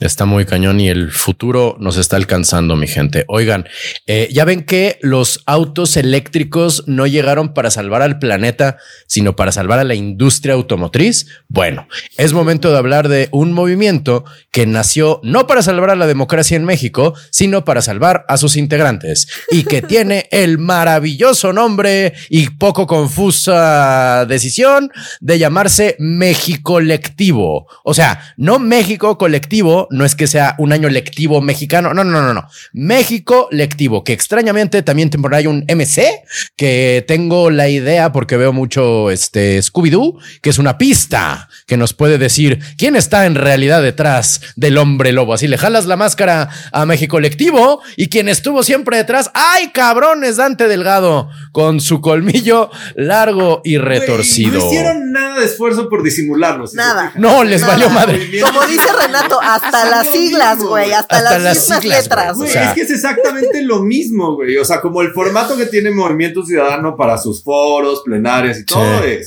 Está muy cañón y el futuro nos está alcanzando, mi gente. Oigan, eh, ya ven que los autos eléctricos no llegaron para salvar al planeta, sino para salvar a la industria automotriz. Bueno, es momento de hablar de un movimiento que nació no para salvar a la democracia en México, sino para salvar a sus integrantes y que tiene el maravilloso nombre y poco confusa decisión de llamarse México Colectivo. O sea, no México Colectivo no es que sea un año lectivo mexicano, no, no, no, no. México lectivo, que extrañamente también hay un MC, que tengo la idea porque veo mucho este Scooby-Doo, que es una pista que nos puede decir quién está en realidad detrás del hombre lobo. Así le jalas la máscara a México lectivo y quien estuvo siempre detrás, ¡ay cabrón! Es Dante Delgado con su colmillo largo y retorcido. no hicieron nada de esfuerzo por disimularlo. nada. No, les valió madre. Como dice Renato, hasta las siglas, güey, hasta, las, mismas letras. es que es exactamente lo mismo, güey. O sea, como el formato que tiene Movimiento Ciudadano para sus foros, plenarias y todo es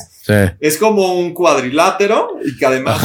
es como un cuadrilátero y que además,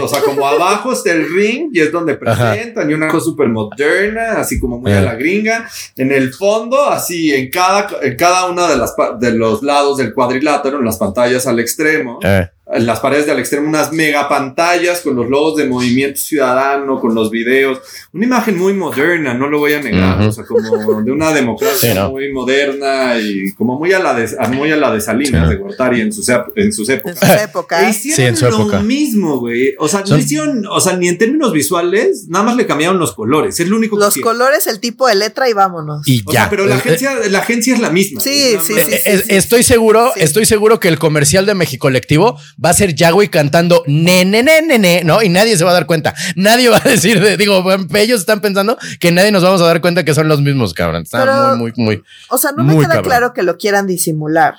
o sea, como abajo está el ring y es donde presentan y una cosa súper moderna, así como muy a la gringa. En el fondo, así en cada, en cada una de las de los lados del cuadrilátero, en las pantallas al extremo, eh en las paredes del extremo unas mega pantallas con los logos de Movimiento Ciudadano, con los videos. Una imagen muy moderna, no lo voy a negar. O sea, como de una democracia muy moderna y como muy a la de, muy a la de Salinas, de Gortari en sus, en sus épocas. En sus épocas. E hicieron lo mismo, güey. O sea, no hicieron, o sea, ni en términos visuales, nada más le cambiaron los colores. Es lo único Los colores, el tipo de letra y vámonos. Y ya. pero la eh, agencia, la agencia es la misma. Sí, sí, sí, Estoy seguro, estoy seguro que el comercial de México Colectivo va a ser Yagüey cantando ne, ne, ne, ne, ¿no? Y nadie se va a dar cuenta. Nadie va a decir, de, digo, ellos están pensando que nadie nos vamos a dar cuenta que son los mismos, cabrón. Está muy, muy, muy. O sea, no me queda claro que lo quieran disimular.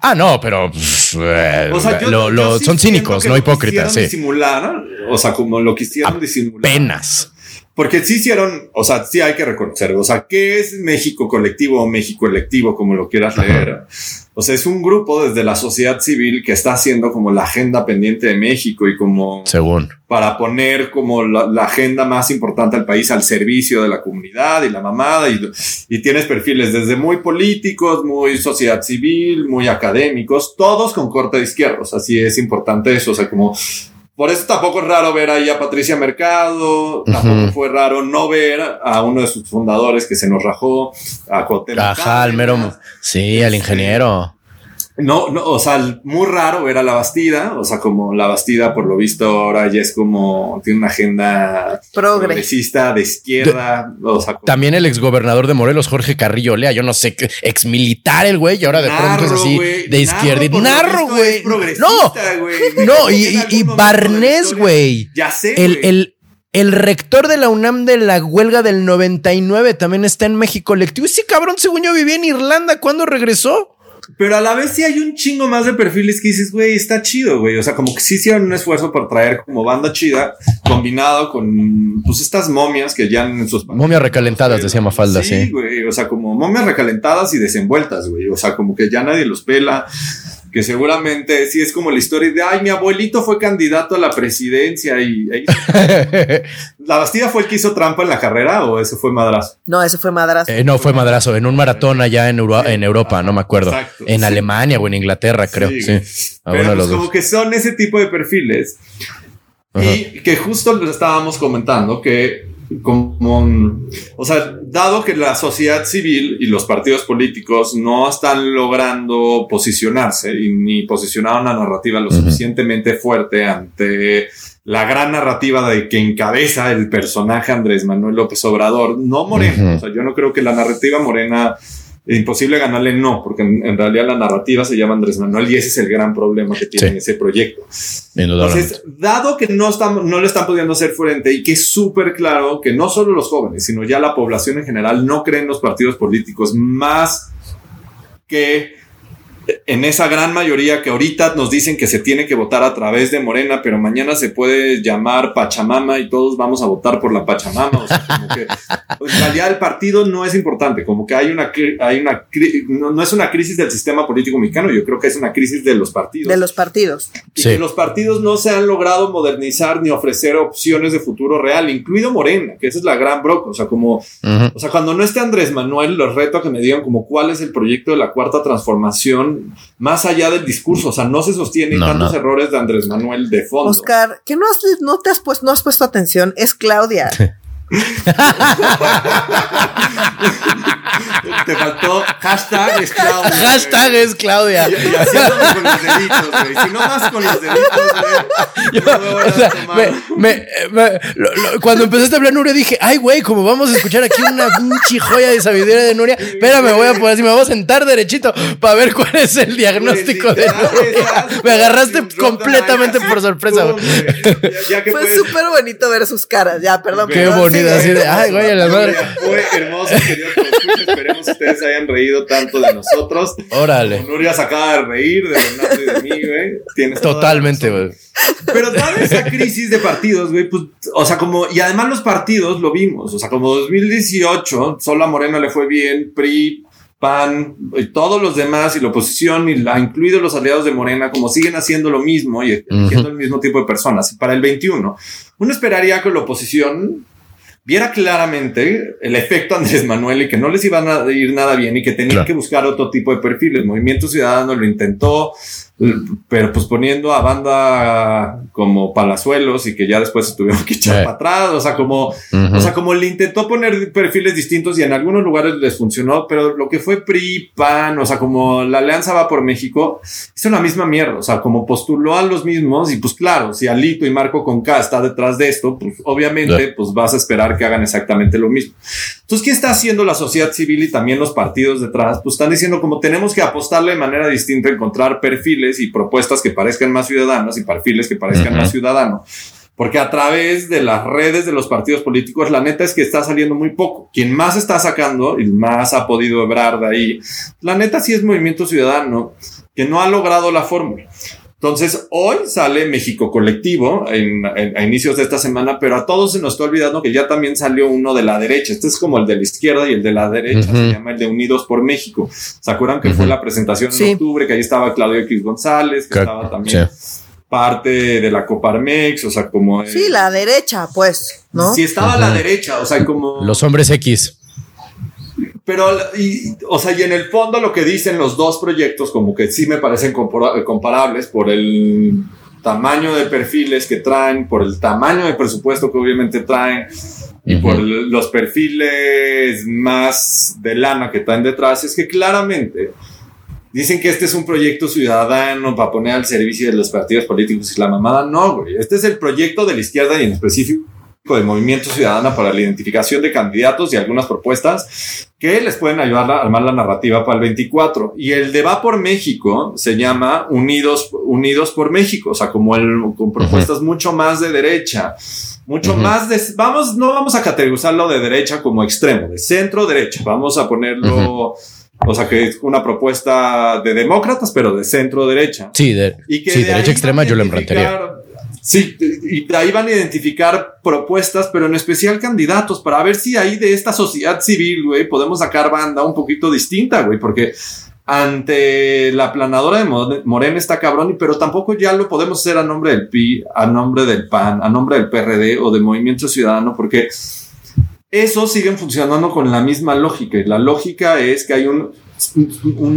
Ah, no, pero eh, o sea, lo, son cínicos, no hipócritas. Sí. Disimular, o sea, como lo quisieron disimular. Apenas. Porque sí hicieron, o sea, sí hay que reconocer, o sea, ¿qué es México colectivo o México electivo, como lo quieras leer? O sea, es un grupo desde la sociedad civil que está haciendo como la agenda pendiente de México y como... Según. Para poner como la, agenda más importante del país al servicio de la comunidad y la mamada y, y tienes perfiles desde muy políticos, muy sociedad civil, muy académicos, todos con corte de izquierdos. Así es importante eso, o sea, como por eso tampoco es raro ver ahí a Patricia Mercado, tampoco fue raro no ver a uno de sus fundadores que se nos rajó, a. Ajá, al mero, sí, al ingeniero. No, no, o sea, muy raro ver a la Bastida, o sea, como la Bastida, por lo visto, ahora ya es como, tiene una agenda progresista de izquierda. o sea, También el exgobernador de Morelos, Jorge Carrillo Lea, yo no sé, ex militar el güey, y ahora de pronto es así, de izquierda. Narro, güey. No, no, y, y, Barnés, güey. Ya sé. El, el, el rector de la UNAM de la huelga del 99 también está en México colectivo. Ese cabrón, según yo, vivía en Irlanda. ¿Cuándo regresó? Pero a la vez sí hay un chingo más de perfiles que dices, güey, está chido, güey. O sea, como que sí hicieron un esfuerzo por traer como banda chida, combinado con, pues, estas momias que ya en sus... Momias recalentadas, decía Mafalda, sí. Sí, güey. O sea, como momias recalentadas y desenvueltas, güey. O sea, como que ya nadie los pela que seguramente sí es como la historia de, ay, mi abuelito fue candidato a la presidencia y... ¿La Bastida fue el que hizo trampa en la carrera o ese fue madrazo? No, ese fue madrazo. Eh, no, fue madrazo, en un maratón allá en, en Europa, no me acuerdo. en Alemania o en Inglaterra, creo. Sí. Pero pues como que son ese tipo de perfiles. Y que justo les estábamos comentando que como, o sea, dado que la sociedad civil y los partidos políticos no están logrando posicionarse y ni posicionar una narrativa lo suficientemente fuerte ante la gran narrativa de que encabeza el personaje Andrés Manuel López Obrador, no Morena, o sea, yo no creo que la narrativa morena imposible ganarle no, porque en, realidad la narrativa se llama Andrés Manuel y ese es el gran problema que tiene ese proyecto. Entonces, dado que no, estamos, no le están pudiendo hacer frente y que es súper claro que no solo los jóvenes, sino ya la población en general no creen los partidos políticos más que en esa gran mayoría que ahorita nos dicen que se tiene que votar a través de Morena, pero mañana se puede llamar Pachamama y todos vamos a votar por la Pachamama. O sea, como que en realidad el partido no es importante, como que hay una, hay una, no, es una crisis del sistema político mexicano, yo creo que es una crisis de los partidos. De los partidos. Y que los partidos no se han logrado modernizar ni ofrecer opciones de futuro real, incluido Morena, que esa es la gran broca. O sea, como, o sea, cuando no esté Andrés Manuel, los reto a que me digan como cuál es el proyecto de la cuarta transformación más allá del discurso, o sea, no se sostiene tantos errores de Andrés Manuel de fondo. Oscar, que no has, no te has puesto, no has puesto atención, es Claudia. Te faltó hashtag es Claudia. Hashtag es Claudia. Y, y haciéndolo con los deditos, güey. Si no más con los deditos, güey. no me voy a O sea, tomar. me- me- me- lo- lo- cuando empezaste a hablar Nuria dije, ay güey, como vamos a escuchar aquí una pinche joya de sabiduría de Nuria, espérame, voy a poner así, me voy a sentar derechito para ver cuál es el diagnóstico de Nuria. Me agarraste completamente por sorpresa. güey. Fue súper bonito ver sus caras. Ya, perdón. Qué perdón, sigue. así de, ay güey, a la madre. Fue hermoso, escuchas. Esperemos que ustedes hayan reído tanto de nosotros. Órale. Nuria se acaba de reír de Renato y de mí, güey. Tienes toda Totalmente, güey. Pero dada esa crisis de partidos, güey, pues, o sea, como, y además los partidos lo vimos, o sea, como 2018, solo a Morena le fue bien, PRI, PAN, y todos los demás, y la oposición, y la, incluidos los aliados de Morena, como siguen haciendo lo mismo y eligiendo el mismo tipo de personas. Para el 21, uno esperaría que la oposición viera claramente el efecto Andrés Manuel y que no les iba a ir nada bien y que tenían Claro. que buscar otro tipo de perfiles. Movimiento Ciudadano lo intentó, pero pues poniendo a banda como Palazuelos y que ya después se tuvieron que echar Sí. para atrás, o sea, como, Ujú. o sea, como le intentó poner perfiles distintos y en algunos lugares les funcionó, pero lo que fue PRI, PAN, o sea, como la Alianza va por México, hizo la misma mierda, o sea, como postuló a los mismos y pues claro, si Alito y Marco Conca está detrás de esto, pues obviamente Ya. pues vas a esperar que hagan exactamente lo mismo. Entonces, ¿qué está haciendo la sociedad civil y también los partidos detrás? Pues están diciendo como tenemos que apostarle de manera distinta, encontrar perfiles y propuestas que parezcan más ciudadanas y perfiles que parezcan más ciudadanos. Porque a través de las redes de los partidos políticos, la neta es que está saliendo muy poco. Quien más está sacando y más ha podido hebrar de ahí, la neta sí es Movimiento Ciudadano, que no ha logrado la fórmula. Entonces, hoy sale México Colectivo en, en- a inicios de esta semana, pero a todos se nos está olvidando que ya también salió uno de la derecha. Este es como el de la izquierda y el de la derecha, se llama el de Unidos por México. ¿Se acuerdan que fue la presentación Sí. en octubre? Que ahí estaba Claudio X González, que estaba también parte de la Coparmex, o sea, como... Sí, la derecha, pues, ¿no? Sí, estaba a la derecha, o sea, como... Los hombres X. Pero, y, o sea, y en el fondo lo que dicen los dos proyectos, como que sí me parecen comparables por el tamaño de perfiles que traen, por el tamaño de presupuesto que obviamente traen y por los perfiles más de lana que traen detrás, es que claramente dicen que este es un proyecto ciudadano para poner al servicio de los partidos políticos y la mamada. No, güey. Este es el proyecto de la izquierda y en específico de Movimiento Ciudadano para la identificación de candidatos y algunas propuestas que les pueden ayudar a armar la narrativa para el 24. Y el de Va por México se llama Unidos, Unidos por México, o sea, como el, con propuestas mucho más de derecha, mucho Ujú. más de, vamos, no vamos a categorizarlo de derecha como extremo, de centro derecha, vamos a ponerlo, o sea, que es una propuesta de demócratas, pero de centro derecha. Sí, de, Y que sí, de derecha extrema yo lo emprendería. Sí, y ahí van a identificar propuestas, pero en especial candidatos, para ver si ahí de esta sociedad civil, güey, podemos sacar banda un poquito distinta, güey, porque ante la planadora de Mo- Morena está cabrón, pero tampoco ya lo podemos hacer a nombre del PI, a nombre del PAN, a nombre del PRD o de Movimiento Ciudadano, porque esos siguen funcionando con la misma lógica. Y la lógica es que hay un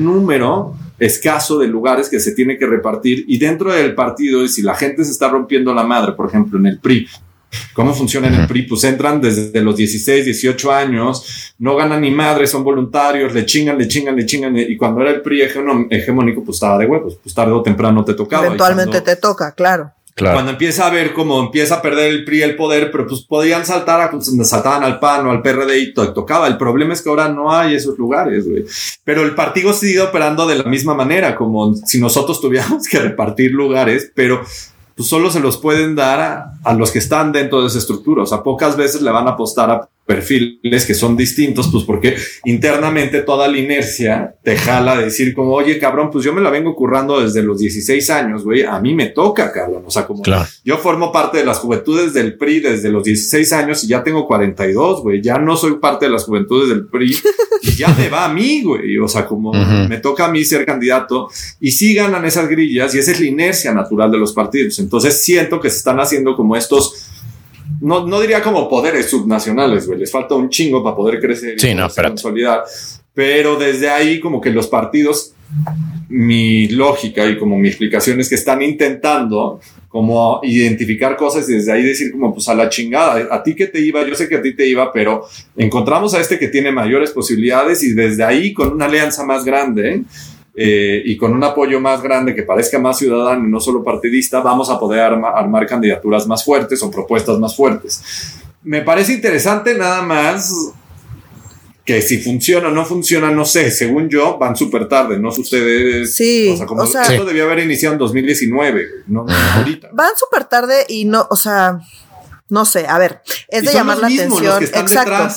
número escaso de lugares que se tiene que repartir y dentro del partido, y si la gente se está rompiendo la madre, por ejemplo, en el PRI, ¿Cómo funciona en el PRI? Pues entran desde los 16, 18 años, no ganan ni madre, son voluntarios, le chingan, le chingan, le chingan. Y cuando era el PRI hegemónico, pues estaba de huevos, pues tarde o temprano te tocaba. Eventualmente cuando- te toca, claro. Cuando empieza a ver cómo empieza a perder el PRI el poder, pero pues podían saltar, a, pues, saltaban al PAN o al PRD y to- tocaba. El problema es que ahora no hay esos lugares, güey. Pero el partido sigue operando de la misma manera, como si nosotros tuviéramos que repartir lugares, pero pues solo se los pueden dar a, a los que están dentro de esa estructura. O sea, pocas veces le van a apostar a perfiles que son distintos, pues porque internamente toda la inercia te jala de decir como, oye, cabrón, pues yo me la vengo currando desde los 16 años, güey, a mí me toca, cabrón. O sea, como Claro. yo formo parte de las juventudes del PRI desde los 16 años y ya tengo 42, güey. Ya no soy parte de las juventudes del PRI y ya me va a mí, güey. O sea, como Ujú. me toca a mí ser candidato y sí ganan esas grillas y esa es la inercia natural de los partidos. Entonces siento que se están haciendo como estos, no, no diría como poderes subnacionales, güey. Les falta un chingo para poder crecer y Sí, no, poderse espérate. consolidar. Pero desde ahí como que los partidos mi lógica y como mi explicación es que están intentando como identificar cosas y desde ahí decir como pues a la chingada, a ti que te iba, yo sé que a ti te iba, pero encontramos a este que tiene mayores posibilidades y desde ahí con una alianza más grande eh, y con un apoyo más grande que parezca más ciudadano y no solo partidista, vamos a poder armar candidaturas más fuertes o propuestas más fuertes. Me parece interesante nada más que si funciona o no funciona, no sé. Según yo, van súper tarde, no ustedes. Sí, o sea, como esto debió haber iniciado en 2019, no, no ahorita. Van súper tarde y no, o sea, no sé, a ver, es de llamar la atención, exacto,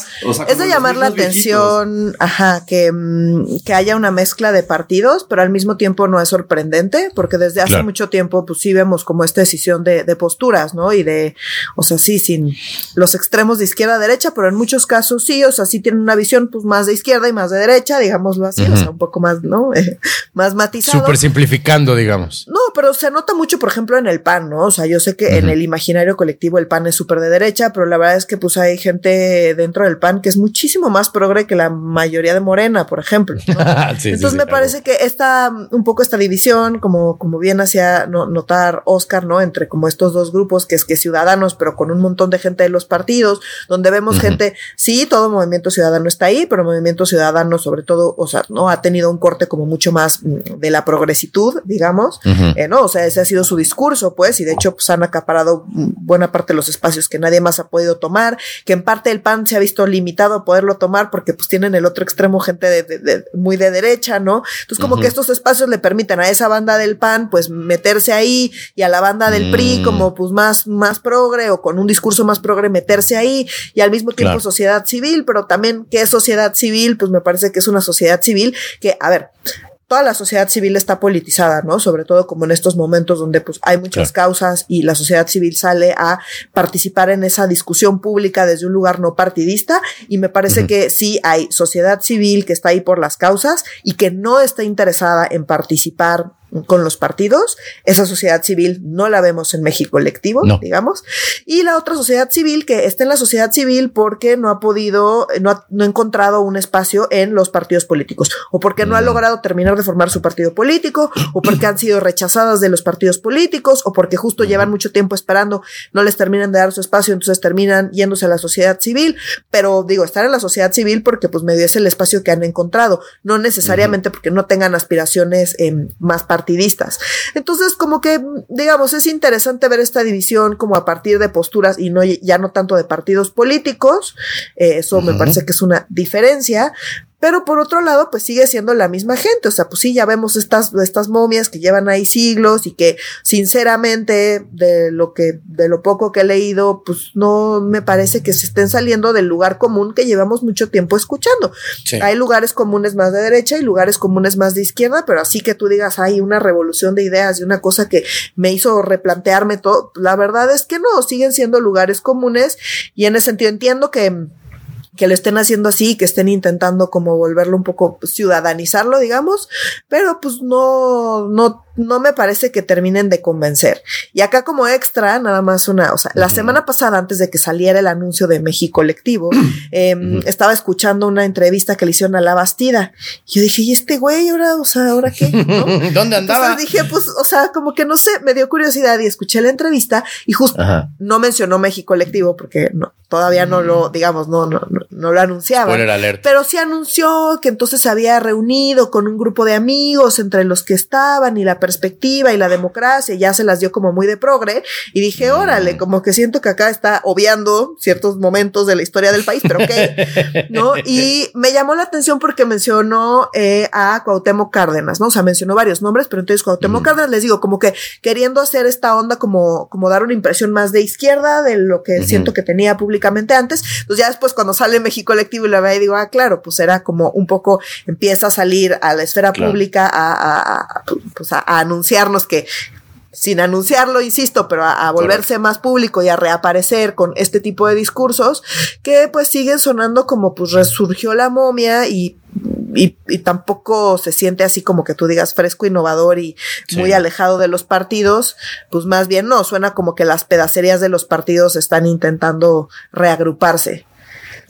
es de llamar la atención, ajá, que, mm, que haya una mezcla de partidos, pero al mismo tiempo no es sorprendente, porque desde hace mucho tiempo, pues sí vemos como esta decisión de, de, posturas, ¿no? Y de, o sea, sí, sin los extremos de izquierda a derecha, pero en muchos casos sí, o sea, sí tienen una visión, pues más de izquierda y más de derecha, digámoslo así, o sea, un poco más, ¿no? más matizado. Súper simplificando, digamos. No, pero se nota mucho, por ejemplo, en el PAN, ¿no? O sea, yo sé que en el imaginario colectivo el PAN es súper de derecha, pero la verdad es que pues hay gente dentro del PAN que es muchísimo más progre que la mayoría de Morena, por ejemplo. Entonces me parece que esta, un poco esta división, como, como bien hacía notar Oscar, ¿no? Entre como estos dos grupos, que es que ciudadanos, pero con un montón de gente de los partidos, donde vemos gente, sí, todo movimiento ciudadano está ahí, pero movimiento ciudadano sobre todo, o sea, no ha tenido un corte como mucho más mm, de la progresitud, digamos, eh, ¿no? O sea, ese ha sido su discurso, pues, y de hecho, pues han acaparado buena parte de los espacios que nadie más ha podido tomar, que en parte el PAN se ha visto limitado a poderlo tomar porque pues tienen el otro extremo gente de, muy de derecha, ¿no? Entonces como que estos espacios le permiten a esa banda del PAN pues meterse ahí y a la banda del PRI mm. como pues más, más progre o con un discurso más progre meterse ahí y al mismo tiempo sociedad civil, pero también ¿qué es sociedad civil? Pues me parece que es una sociedad civil que, a ver, toda la sociedad civil está politizada, ¿no? Sobre todo como en estos momentos donde pues hay muchas causas y la sociedad civil sale a participar en esa discusión pública desde un lugar no partidista. Y me parece que sí hay sociedad civil que está ahí por las causas y que no está interesada en participar con los partidos. Esa sociedad civil no la vemos en México colectivo, digamos. Y la otra sociedad civil que está en la sociedad civil porque no ha podido, no ha, no ha encontrado un espacio en los partidos políticos o porque no ha mm. logrado terminar de formar su partido político o porque han sido rechazadas de los partidos políticos o porque justo llevan mucho tiempo esperando, no les terminan de dar su espacio, entonces terminan yéndose a la sociedad civil. Pero digo, estar en la sociedad civil porque pues medio es el espacio que han encontrado, no necesariamente porque no tengan aspiraciones eh, más partidistas partidistas. Entonces, como que, digamos, es interesante ver esta división como a partir de posturas y no ya no tanto de partidos políticos. Eh, eso me parece que es una diferencia, pero por otro lado, pues sigue siendo la misma gente. O sea, pues sí, ya vemos estas, estas momias que llevan ahí siglos y que sinceramente, de lo que, de lo poco que he leído, pues no me parece que se estén saliendo del lugar común que llevamos mucho tiempo escuchando. Hay lugares comunes más de derecha y lugares comunes más de izquierda, pero así que tú digas, hay una revolución de ideas y una cosa que me hizo replantearme todo. La verdad es que no, siguen siendo lugares comunes y en ese sentido entiendo que que lo estén haciendo así, que estén intentando como volverlo un poco ciudadanizarlo, digamos, pero pues no, no no me parece que terminen de convencer. Y acá como extra, nada más una, o sea, la semana pasada, antes de que saliera el anuncio de México Colectivo, em, estaba escuchando una entrevista que le hicieron a La Bastida. Y yo dije, ¿y este güey ahora, o sea, ahora qué? ¿Dónde andaba? Entonces dije, pues, o sea, como que no sé, me dio curiosidad y escuché la entrevista y justo no mencionó México Colectivo porque no, todavía no lo, digamos, no, no, no, lo anunciaba. Pero sí anunció que entonces se había reunido con un grupo de amigos entre los que estaban y la perspectiva y la democracia, ya se las dio como muy de progre, y dije, mm. órale, como que siento que acá está obviando ciertos momentos de la historia del país, pero ok, ¿no? Y me llamó la atención porque mencionó eh, a Cuauhtémoc Cárdenas, ¿no? O sea, mencionó varios nombres, pero entonces Cuauhtémoc mm. Cárdenas, les digo, como que queriendo hacer esta onda como, como dar una impresión más de izquierda de lo que siento que tenía antes, pues ya después cuando sale México Colectivo y la veo y digo, ah, claro, pues era como un poco, empieza a salir a la esfera pública a, pues a anunciarnos que sin anunciarlo, insisto, pero a, volverse más público y a reaparecer con este tipo de discursos que pues siguen sonando como pues resurgió la momia y y, tampoco se siente así como que tú digas fresco, innovador y muy alejado de los partidos, pues más bien no, suena como que las pedacerías de los partidos están intentando reagruparse.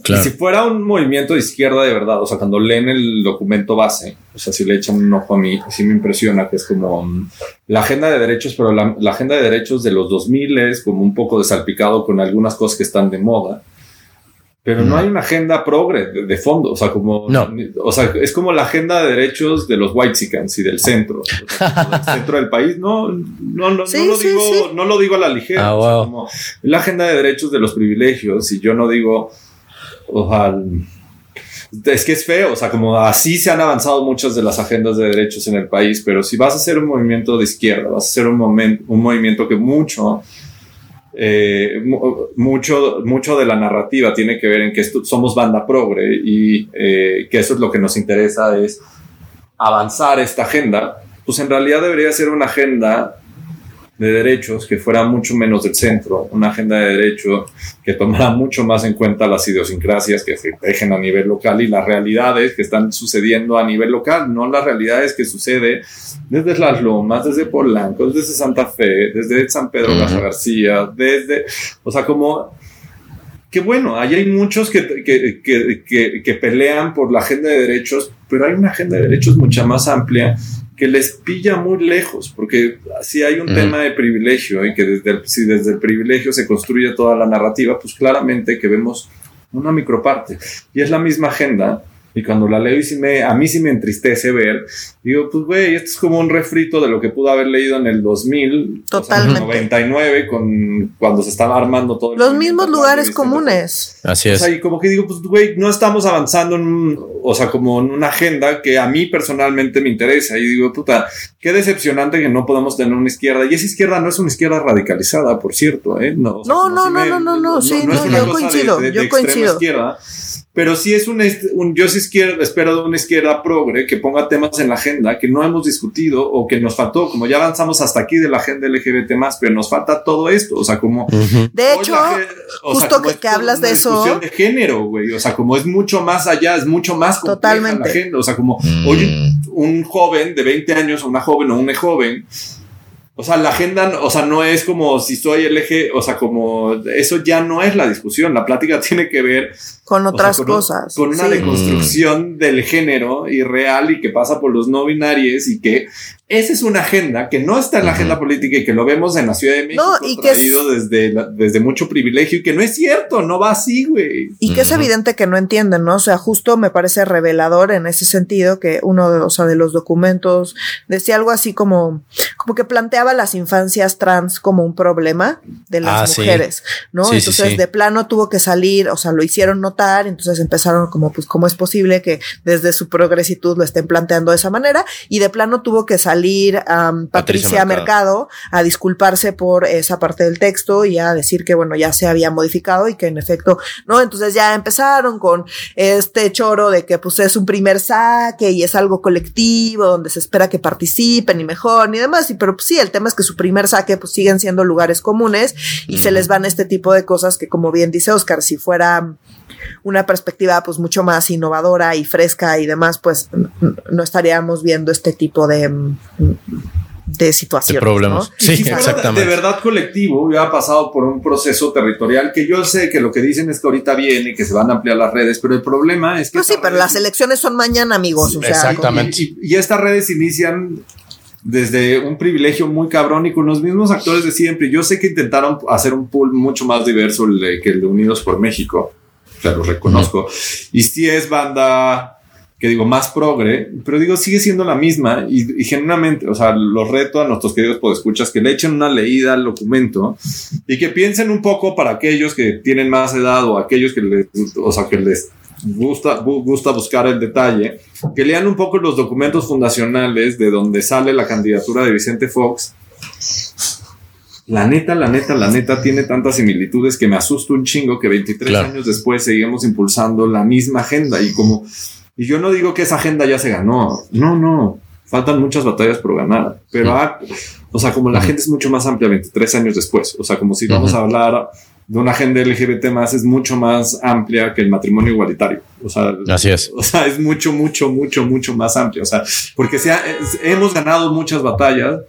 Y si fuera un movimiento de izquierda de verdad, o sea, cuando leen el documento base, o sea, si le echan un ojo a mí, sí me impresiona que es como um, la agenda de derechos, pero la, agenda de derechos de los 2000 es como un poco desalpicado con algunas cosas que están de moda. Pero no hay una agenda progre de, fondo, o sea, como, no. o sea, es como la agenda de derechos de los whitesicans y del centro, del centro del país. No, no, no, no lo digo, no lo digo a la ligera. Ah, la agenda de derechos de los privilegios y yo no digo, ojalá, es que es feo, o sea, como así se han avanzado muchas de las agendas de derechos en el país, pero si vas a hacer un movimiento de izquierda, vas a hacer un, un movimiento que mucho eh, mucho, mucho de la narrativa tiene que ver en que somos banda progre y eh, que eso es lo que nos interesa es avanzar esta agenda, pues en realidad debería ser una agenda de derechos que fuera mucho menos del centro, una agenda de derechos que tomara mucho más en cuenta las idiosincrasias que se tejen a nivel local y las realidades que están sucediendo a nivel local, no las realidades que sucede desde Las Lomas, desde Polanco, desde Santa Fe, desde San Pedro García, desde, o sea, como que bueno, ahí hay muchos que, que, que, que, pelean por la agenda de derechos, pero hay una agenda de derechos mucha más amplia que les pilla muy lejos, porque si hay un tema de privilegio y que desde si desde el privilegio se construye toda la narrativa, pues claramente que vemos una microparte. Y es la misma agenda y cuando la leo y si me, a mí sí me entristece ver, digo, pues güey, esto es como un refrito de lo que pudo haber leído en el 2000, Totalmente. 99, con, cuando se estaba armando todo. Los mismos lugares comunes. Así es. O sea, y como que digo, pues güey, no estamos avanzando en, o sea, como en una agenda que a mí personalmente me interesa. Y digo, puta, qué decepcionante que no podamos tener una izquierda. Y esa izquierda no es una izquierda radicalizada, por cierto, ¿eh? No, no, no, no, no, no, no, sí, no, yo coincido, yo coincido. Pero sí es un, un yo sí izquierda, espero de una izquierda progre que ponga temas en la agenda que no hemos discutido o que nos faltó, como ya avanzamos hasta aquí de la agenda LGBT más, pero nos falta todo esto, o sea, como... De hecho, justo que, hablas de eso... de género, güey, o sea, como es mucho más allá, es mucho más Totalmente. la agenda, o sea, como, oye, mm. un joven de 20 años, o una joven o un joven, o sea, la agenda, o sea, no es como si soy el eje, o sea, como eso ya no es la discusión. La plática tiene que ver con otras cosas. Con una deconstrucción del género irreal y que pasa por los no binarios y que esa es una agenda que no está en la agenda política y que lo vemos en la Ciudad de México no, y traído desde, desde mucho privilegio y que no es cierto, no va así, güey. Y que es evidente que no entienden, ¿no? O sea, justo me parece revelador en ese sentido que uno de, o sea, de los documentos decía algo así como, como que planteaba las infancias trans como un problema de las ah, mujeres, ¿no? entonces, de plano tuvo que salir, o sea, lo hicieron notar, entonces empezaron como, pues, ¿cómo es posible que desde su progresitud lo estén planteando de esa manera? Y de plano tuvo que salir Patricia, Mercado. a disculparse por esa parte del texto y a decir que, bueno, ya se había modificado y que en efecto, ¿no? Entonces ya empezaron con este choro de que pues es un primer saque y es algo colectivo donde se espera que participen y mejor ni demás. Y pero pues, sí, el tema es que su primer saque pues siguen siendo lugares comunes y se les van este tipo de cosas que como bien dice Oscar, si fuera una perspectiva pues mucho más innovadora y fresca y demás, pues no estaríamos viendo este tipo de, de situaciones. De problemas. Sí, exactamente. De verdad colectivo ha pasado por un proceso territorial que yo sé que lo que dicen es que ahorita viene y que se van a ampliar las redes, pero el problema es que... Pues sí, pero las elecciones son mañana, amigos. exactamente. y, y, estas redes inician desde un privilegio muy cabrón y con los mismos actores de siempre. Yo sé que intentaron hacer un pool mucho más diverso que el de Unidos por México lo reconozco. Y si es banda que digo más progre, pero digo sigue siendo la misma y, genuinamente, o sea, los reto a nuestros queridos podescuchas que le echen una leída al documento y que piensen un poco para aquellos que tienen más edad o aquellos que les, o sea, que les gusta, gusta buscar el detalle, que lean un poco los documentos fundacionales de donde sale la candidatura de Vicente Fox la neta, la neta, la neta tiene tantas similitudes que me asusta un chingo que 23 años después seguimos impulsando la misma agenda y como, y yo no digo que esa agenda ya se ganó, no, no, faltan muchas batallas por ganar, pero, o sea, como la gente es mucho más amplia 23 años después, o sea, como si vamos a hablar de una agenda LGBT más, es mucho más amplia que el matrimonio igualitario, o sea, así es, o sea, es mucho, mucho, mucho, mucho más amplio, o sea, porque hemos ganado muchas batallas,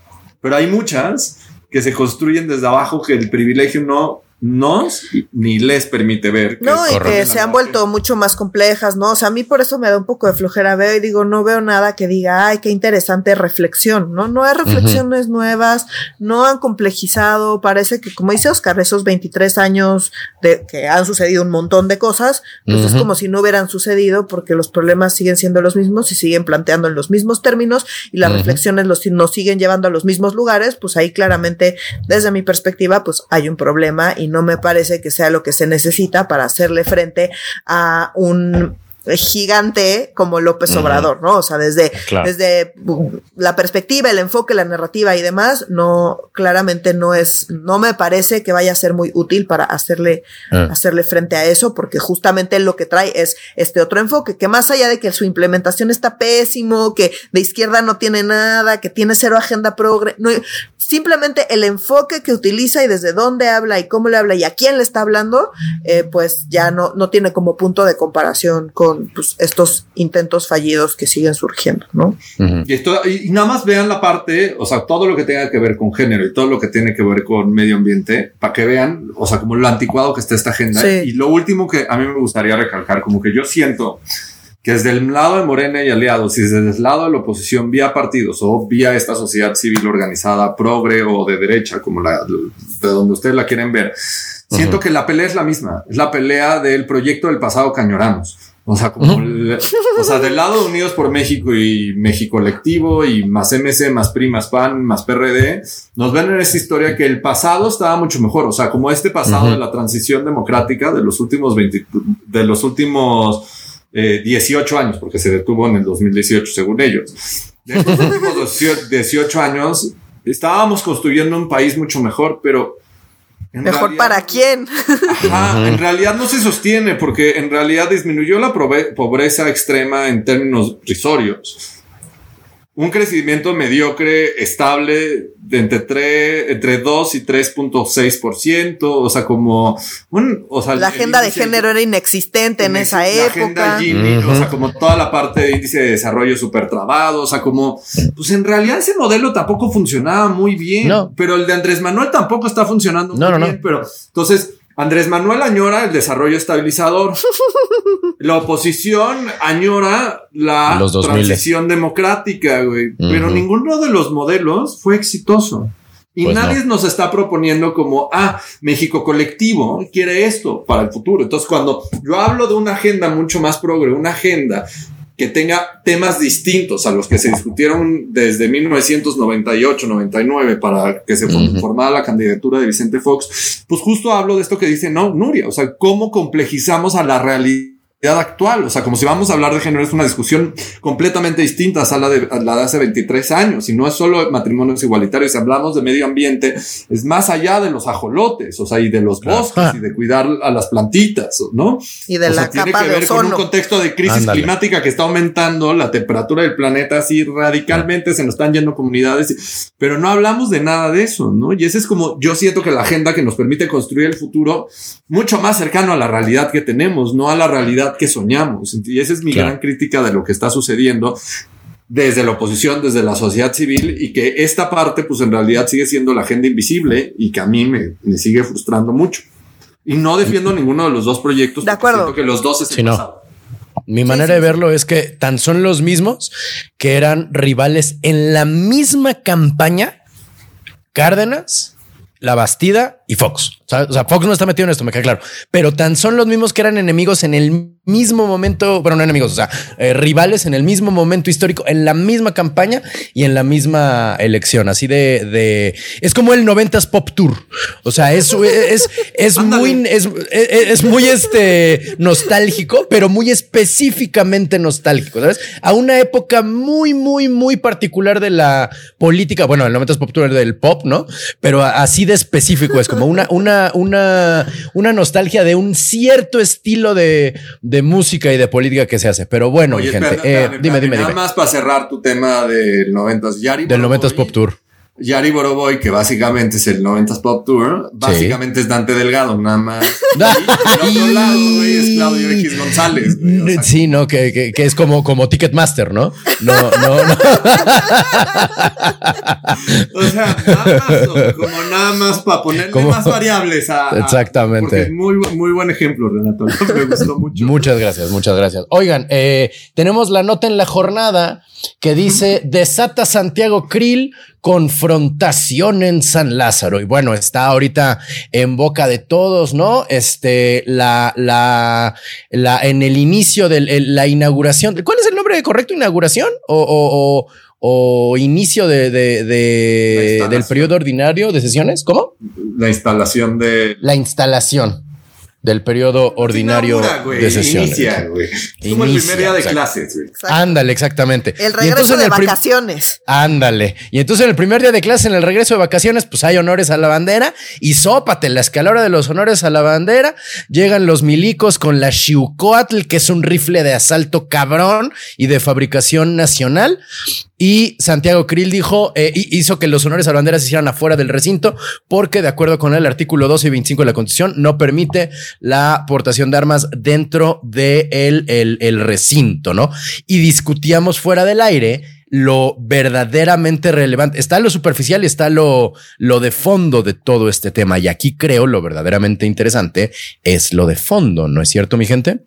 pero hay muchas que se construyen desde abajo, que el privilegio no nos ni les permite ver. No, y que se han vuelto mucho más complejas, ¿no? O sea, a mí por eso me da un poco de flojera. Veo y digo, no veo nada que diga, ay, qué interesante reflexión, ¿no? No hay reflexiones nuevas, no han complejizado. Parece que, como dice Oscar, esos 23 años de que han sucedido un montón de cosas, pues es como si no hubieran sucedido porque los problemas siguen siendo los mismos y siguen planteando en los mismos términos y las reflexiones los, nos siguen llevando a los mismos lugares, pues ahí claramente, desde mi perspectiva, pues hay un problema y no me parece que sea lo que se necesita para hacerle frente a un gigante como López. Obrador, ¿no? O sea, desde, Claro. desde uh, la perspectiva, el enfoque, la narrativa y demás, no, claramente no es, no me parece que vaya a ser muy útil para hacerle, Ah. hacerle frente a eso, porque justamente lo que trae es este otro enfoque, que más allá de que su implementación está pésimo, que de izquierda no tiene nada, que tiene cero agenda progre, no, simplemente el enfoque que utiliza y desde dónde habla y cómo le habla y a quién le está hablando, eh, pues ya no, no tiene como punto de comparación con pues, estos intentos fallidos que siguen surgiendo, ¿no? Ujú. Y, esto, y, y nada más vean la parte, o sea, todo lo que tenga que ver con género y todo lo que tiene que ver con medio ambiente, para que vean, o sea, como lo anticuado que está esta agenda. Sí. Y lo último que a mí me gustaría recalcar, como que yo siento que desde el lado de Morena y aliados y desde el lado de la oposición vía partidos o vía esta sociedad civil organizada progre o de derecha, como la de donde ustedes la quieren ver, siento Ujú. que la pelea es la misma, es la pelea del proyecto del pasado Cañoranos. O sea, como el- o sea, del lado Unidos por México y México Colectivo y más MC, más PRI, más PAN, más PRD, nos ven en esta historia que el pasado estaba mucho mejor. O sea, como este pasado Ujú. de la transición democrática de los últimos 20, de los últimos eh, 18 años, porque se detuvo en el 2018, según ellos. De estos últimos 18 años, estábamos construyendo un país mucho mejor, pero en Mejor realidad- para quién. Ajá, en realidad no se sostiene porque en realidad disminuyó la prove- pobreza extrema en términos risorios. Un crecimiento mediocre, estable, de entre, 3, entre 2 y 3.6%, o sea, como un... O sea, La agenda de género era inexistente en la esa agenda época. Gini, Ujú. o sea, como toda la parte de índice de desarrollo súper trabado, o sea, como, pues en realidad ese modelo tampoco funcionaba muy bien, No. pero el de Andrés Manuel tampoco está funcionando No, muy no, no. bien, pero entonces Andrés Manuel añora el desarrollo estabilizador, la oposición añora la Los 2000. transición democrática, güey, pero ninguno de los modelos fue exitoso. Y Pues nadie no. nos está proponiendo como, ah, México colectivo quiere esto para el futuro. Entonces, cuando yo hablo de una agenda mucho más progre, una agenda que tenga temas distintos a los que se discutieron desde 1998-99 para que se formara la candidatura de Vicente Fox, pues justo hablo de esto que dice, no, Nuria, o sea, cómo complejizamos a la realidad actual, o sea, como si vamos a hablar de género, es una discusión completamente distinta a la de, a la de hace 23 años, y no es solo matrimonios igualitarios, si hablamos de medio ambiente, es más allá de los ajolotes, o sea, y de los bosques, y de cuidar a las plantitas, ¿no? Y de O sea, la tiene capa que de ver con un ozono. contexto de crisis Ándale. climática que está aumentando la temperatura del planeta así radicalmente, se nos están yendo comunidades, pero no hablamos de nada de eso, ¿no? Y ese es como yo siento que la agenda que nos permite construir el futuro mucho más cercano a la realidad que tenemos, no a la realidad que soñamos. Y esa es mi Claro. gran crítica de lo que está sucediendo desde la oposición, desde la sociedad civil y que esta parte pues en realidad sigue siendo la agenda invisible y que a mí me, me sigue frustrando mucho. Y no defiendo ninguno de los dos proyectos. De acuerdo. siento que los dos es el Sí, no. Mi manera de verlo es que tan son los mismos que eran rivales en la misma campaña Cárdenas, La Bastida y Fox. O sea, Fox no está metido en esto, me queda claro. Pero tan son los mismos que eran enemigos en el mismo momento, bueno, no enemigos, o sea, eh, rivales en el mismo momento histórico, en la misma campaña y en la misma elección. Así de, de es como el 90s Pop Tour. O sea, es, es, es muy, es, es, es muy este nostálgico, pero muy específicamente nostálgico, ¿sabes? A una época muy, muy, muy particular de la política. Bueno, el 90s Pop Tour del pop, ¿no? Pero así de específico es como una, una, una, una nostalgia de un cierto estilo de, de música y de política que se hace. Pero bueno, Oye, mi gente, espérate, eh, dime, espérame, dime, Nada dime. más para cerrar tu tema del 90s. Yari Del 90s Boroboy- Pop Tour. Yari Boroboy, que básicamente es el 90s Pop Tour, básicamente es Dante Delgado, nada más. y el otro lado, güey, es Claudio X González. güey, o sea, sí, no, que, que, que es como, como Ticketmaster, ¿no? No, no, no. O sea, nada más, o como nada más para ponerle Como- más variables a. a- Exactamente. porque es muy, muy buen ejemplo, Renato. Me gustó mucho. Muchas gracias, muchas gracias. Oigan, eh, tenemos la nota en la jornada que dice desata Santiago Krill confrontación en San Lázaro. Y bueno, está ahorita en boca de todos, ¿no? Este, la, la, la, en el inicio de la inauguración. ¿Cuál es el nombre correcto? ¿Inauguración? ¿O, o, o, o inicio de, de, de del periodo ordinario de sesiones? ¿Cómo? La instalación de. La instalación del periodo ordinario Inaugura, de sesiones. Inicia, güey. Es como el Inicia, primer día de exacto. clases, güey. Ándale, exactamente. El Y regreso en de el vacaciones. Ándale. Y entonces en el primer día de clase, en el regreso de vacaciones, pues hay honores a la bandera y sópate, la escalera de los honores a la bandera. Llegan los milicos con la Xiucoatl, que es un rifle de asalto cabrón y de fabricación nacional. Y Santiago Krill dijo, eh, hi- hizo que los honores a la bandera se hicieran afuera del recinto, porque de acuerdo con el artículo 12 y 25 de la Constitución, no permite la portación de armas dentro de el, el, el recinto, ¿no? Y discutíamos fuera del aire lo verdaderamente relevante. Está lo superficial y está lo, lo de fondo de todo este tema. Y aquí creo lo verdaderamente interesante es lo de fondo, ¿no es cierto, mi gente?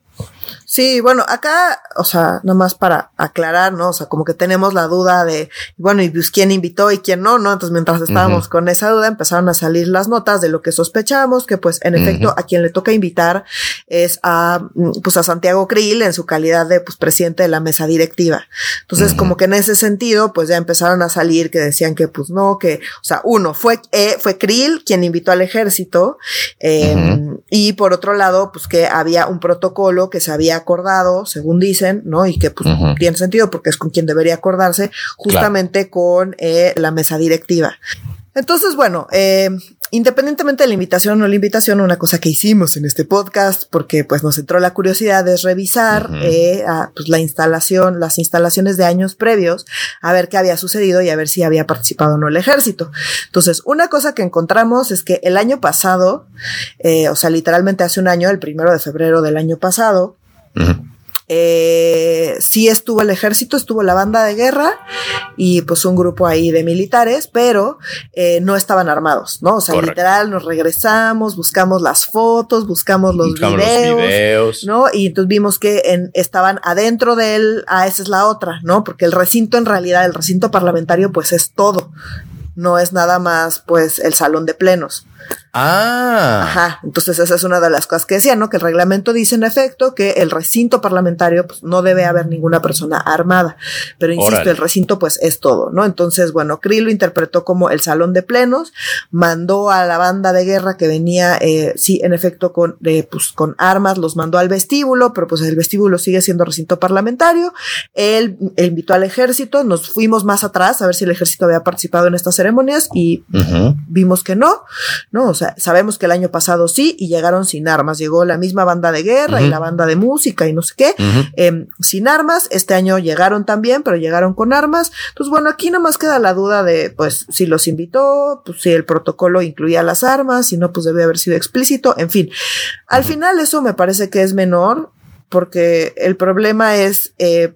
Sí, bueno, acá, o sea, nomás para aclarar, ¿no? O sea, como que tenemos la duda de, bueno, y pues quién invitó y quién no, ¿no? Entonces, mientras estábamos con esa duda, empezaron a salir las notas de lo que sospechamos, que pues, en efecto, a quien le toca invitar es a, mm, pues, a Santiago Krill en su calidad de, pues, presidente de la mesa directiva. Entonces, como que en ese sentido, pues ya empezaron a salir que decían que, pues, no, que, o sea, uno, fue, eh, fue Krill quien invitó al ejército, eh, Ujú. y por otro lado, pues que había un protocolo que se había acordado, según dicen, ¿no? Y que pues tiene sentido porque es con quien debería acordarse, justamente con eh, la mesa directiva. Entonces, bueno, eh, independientemente de la invitación o no la invitación, una cosa que hicimos en este podcast, porque pues nos entró la curiosidad, es revisar eh, a, pues, la instalación, las instalaciones de años previos, a ver qué había sucedido y a ver si había participado o no el ejército. Entonces, una cosa que encontramos es que el año pasado, eh, o sea, literalmente hace un año, el primero de febrero del año pasado, Eh, sí estuvo el ejército, estuvo la banda de guerra y pues un grupo ahí de militares, pero eh, no estaban armados, ¿no? O sea, Correcto. literal nos regresamos, buscamos las fotos, buscamos los Buscamos videos. los videos. ¿no? Y entonces vimos que en, estaban adentro de él, ah, esa es la otra, ¿no? Porque el recinto en realidad, el recinto parlamentario, pues es todo. No es nada más, pues, el salón de plenos. Ah, Ajá. Entonces, esa es una de las cosas que decía, ¿no? Que el reglamento dice en efecto que el recinto parlamentario, pues, no debe haber ninguna persona armada. Pero insisto, Órale. el recinto, pues, es todo, ¿no? Entonces, bueno, Krill lo interpretó como el salón de plenos, mandó a la banda de guerra que venía, eh, sí, en efecto, con, eh, pues, con armas, los mandó al vestíbulo, pero pues el vestíbulo sigue siendo recinto parlamentario. Él, él invitó al ejército, nos fuimos más atrás a ver si el ejército había participado en estas ceremonias y vimos que no, ¿no? O sea, sabemos que el año pasado sí y llegaron sin armas. Llegó la misma banda de guerra y la banda de música y no sé qué, em, sin armas. Este año llegaron también, pero llegaron con armas. Entonces, bueno, aquí nomás queda la duda de, pues, si los invitó, pues, si el protocolo incluía las armas, si no, pues debe haber sido explícito. En fin, al final eso me parece que es menor porque el problema es, eh,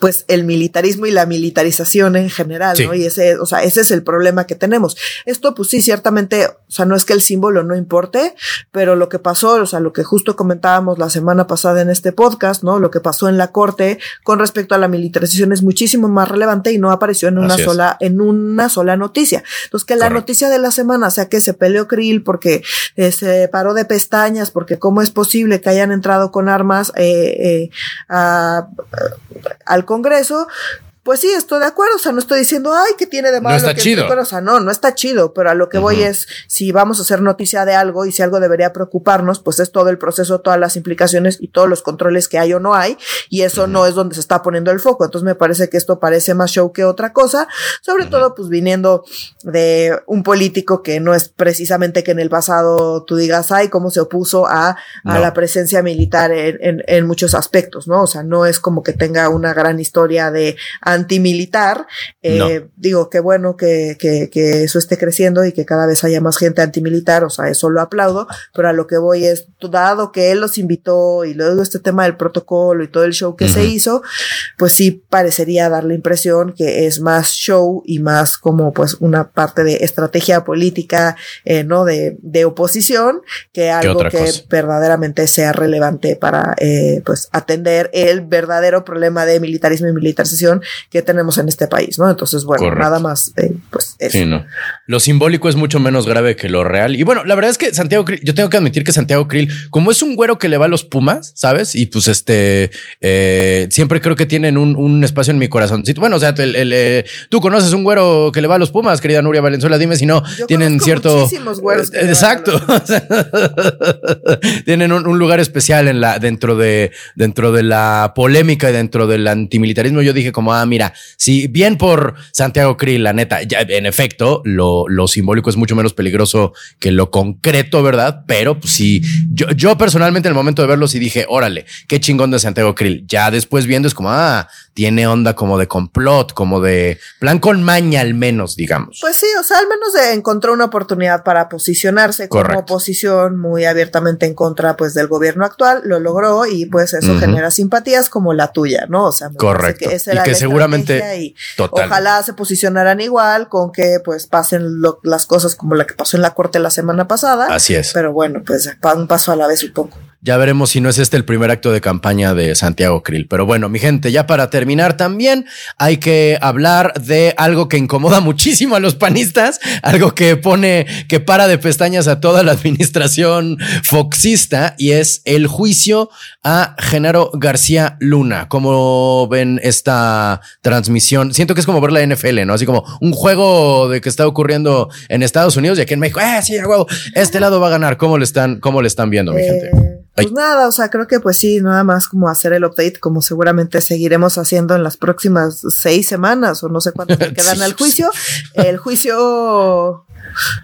pues el militarismo y la militarización en general, Sí. ¿no? Y ese, o sea, ese es el problema que tenemos. Esto, pues sí, ciertamente, o sea, no es que el símbolo no importe, pero lo que pasó, o sea, lo que justo comentábamos la semana pasada en este podcast, ¿no? Lo que pasó en la corte con respecto a la militarización es muchísimo más relevante y no apareció en una Así es. sola, en una sola noticia. Entonces, que la Correcto. noticia de la semana sea que se peleó Krill porque eh, se paró de pestañas, porque cómo es posible que hayan entrado con armas eh, eh, a- al Congreso. Pues sí, estoy de acuerdo, o sea, no estoy diciendo, ay, que tiene de malo. está que chido. O sea, no, no está chido, pero a lo que voy es, si vamos a hacer noticia de algo y si algo debería preocuparnos, pues es todo el proceso, todas las implicaciones y todos los controles que hay o no hay, y eso no es donde se está poniendo el foco. Entonces me parece que esto parece más show que otra cosa, sobre todo pues viniendo de un político que no es precisamente que en el pasado tú digas, ay, cómo se opuso a, a No. la presencia militar en, en, en muchos aspectos, ¿no? O sea, no es como que tenga una gran historia de antimilitar. Eh, No. Digo, qué bueno que, que, que eso esté creciendo y que cada vez haya más gente antimilitar, o sea, eso lo aplaudo, pero a lo que voy es, dado que él los invitó y luego este tema del protocolo y todo el show que se hizo, pues sí parecería dar la impresión que es más show y más como pues una parte de estrategia política, eh, ¿no? De, de oposición, que algo que cosa. verdaderamente sea relevante para eh, pues atender el verdadero problema de militarismo y militarización que tenemos en este país, ¿no? Entonces, bueno, Correcto. nada más, eh, pues eso. Sí, no. Lo simbólico es mucho menos grave que lo real. Y bueno, la verdad es que Santiago Krill, yo tengo que admitir que Santiago Krill, como es un güero que le va a los Pumas, ¿sabes? Y pues este, eh, siempre creo que tienen un, un espacio en mi corazón. Bueno, o sea, el- el, eh, tú conoces un güero que le va a los Pumas, querida Nuria Valenzuela, dime si no, Yo tienen cierto... muchísimos güeros que Exacto. Tienen un, un lugar especial en la, dentro de, dentro de la polémica y dentro del antimilitarismo. Yo dije como, ah, mira, si bien por Santiago Krill, la neta, ya, en efecto, lo, lo simbólico es mucho menos peligroso que lo concreto, ¿verdad? Pero pues, sí, yo, yo personalmente en el momento de verlo sí dije, órale, qué chingón de Santiago Krill. Ya después viendo es como, ah, tiene onda como de complot, como de plan con maña al menos, digamos. Pues sí, o sea, al menos encontró una oportunidad para posicionarse como oposición muy abiertamente en contra pues del gobierno actual, lo logró y pues eso genera simpatías como la tuya, ¿no? O sea, me Correcto. esa Y que seguramente- estrategia y Total. ojalá se posicionaran igual con que pues pasen lo- las cosas como la que pasó en la corte la semana pasada. Así es. Pero bueno, pues un paso a la vez supongo. Ya veremos si no es este el primer acto de campaña de Santiago Krill. Pero bueno, mi gente, ya para terminar también hay que hablar de algo que incomoda muchísimo a los panistas, algo que pone, que para de pestañas a toda la administración foxista y es el juicio a Genaro García Luna. ¿Cómo ven esta transmisión? Siento que es como ver la NFL, ¿no? Así como un juego de que está ocurriendo en Estados Unidos y aquí en México, eh, sí, a huevo, este lado va a ganar. ¿Cómo le están, cómo le están viendo, mi gente? Pues nada, o sea, creo que pues sí, nada más como hacer el update, como seguramente seguiremos haciendo en las próximas seis semanas o no sé cuánto le quedan al juicio. El juicio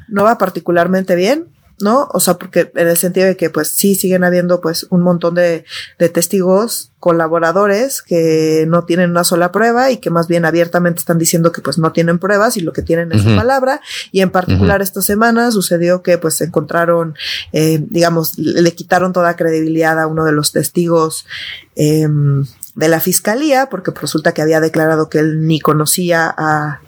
no va particularmente bien. ¿No? O sea, porque en el sentido de que pues sí siguen habiendo pues un montón de, de testigos colaboradores que no tienen una sola prueba y que más bien abiertamente están diciendo que pues no tienen pruebas y lo que tienen es su Ujú. palabra y en particular esta semana sucedió que pues encontraron eh, digamos le le quitaron toda credibilidad a uno de los testigos eh, de la fiscalía porque resulta que había declarado que él ni conocía a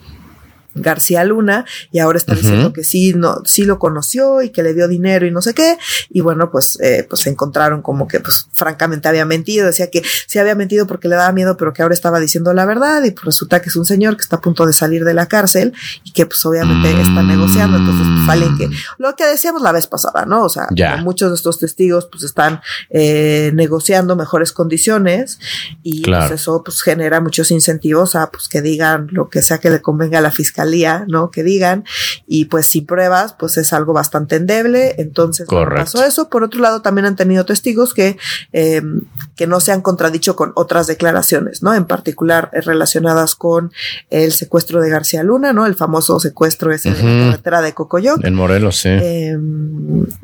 García Luna y ahora está diciendo que sí, no, sí lo conoció y que le dio dinero y no sé qué. Y bueno, pues, eh, pues se encontraron como que, pues, francamente había mentido. Decía que sí había mentido porque le daba miedo, pero que ahora estaba diciendo la verdad. Y pues resulta que es un señor que está a punto de salir de la cárcel y que, pues, obviamente está Mm. negociando. Entonces, pues, alguien que, lo que decíamos la vez pasada, ¿no? O sea, muchos de estos testigos, pues, están eh, negociando mejores condiciones y Claro. pues, eso, pues, genera muchos incentivos a, pues, que digan lo que sea que le convenga a la fiscalía, ¿no? Que digan. Y pues sin pruebas, pues es algo bastante endeble. Entonces, Correcto. pasó eso. Por otro lado, también han tenido testigos que, eh, que no se han contradicho con otras declaraciones, ¿no? En particular eh, relacionadas con el secuestro de García Luna, ¿no? El famoso secuestro ese de Ujú. la carretera de Cocoyoc. En Morelos, sí. Eh,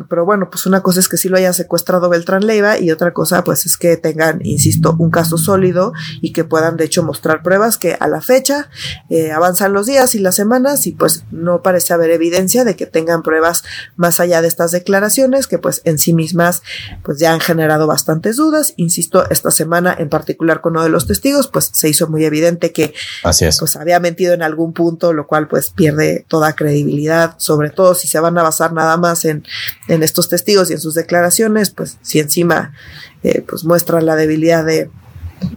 pero bueno, pues una cosa es que sí lo haya secuestrado Beltrán Leiva y otra cosa pues es que tengan, insisto, un caso sólido y que puedan de hecho mostrar pruebas que a la fecha eh, avanzan los días y las semanas y pues no parece haber evidencia de que tengan pruebas más allá de estas declaraciones que pues en sí mismas pues ya han generado bastantes dudas. Insisto, esta semana en particular con uno de los testigos pues se hizo muy evidente que Así es. pues había mentido en algún punto, lo cual pues pierde toda credibilidad, sobre todo si se van a basar nada más en, en estos testigos y en sus declaraciones, pues si encima eh, pues muestran la debilidad de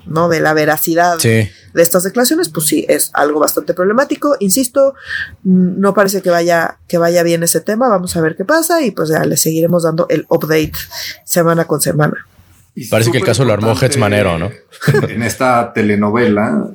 no de la veracidad Sí. de estas declaraciones, pues sí es algo bastante problemático. Insisto, mm, no parece que vaya que vaya bien ese tema. Vamos a ver qué pasa y pues ya le seguiremos dando el update semana con semana. Y Parece que el caso lo armó Hetz Manero, ¿no? En esta telenovela.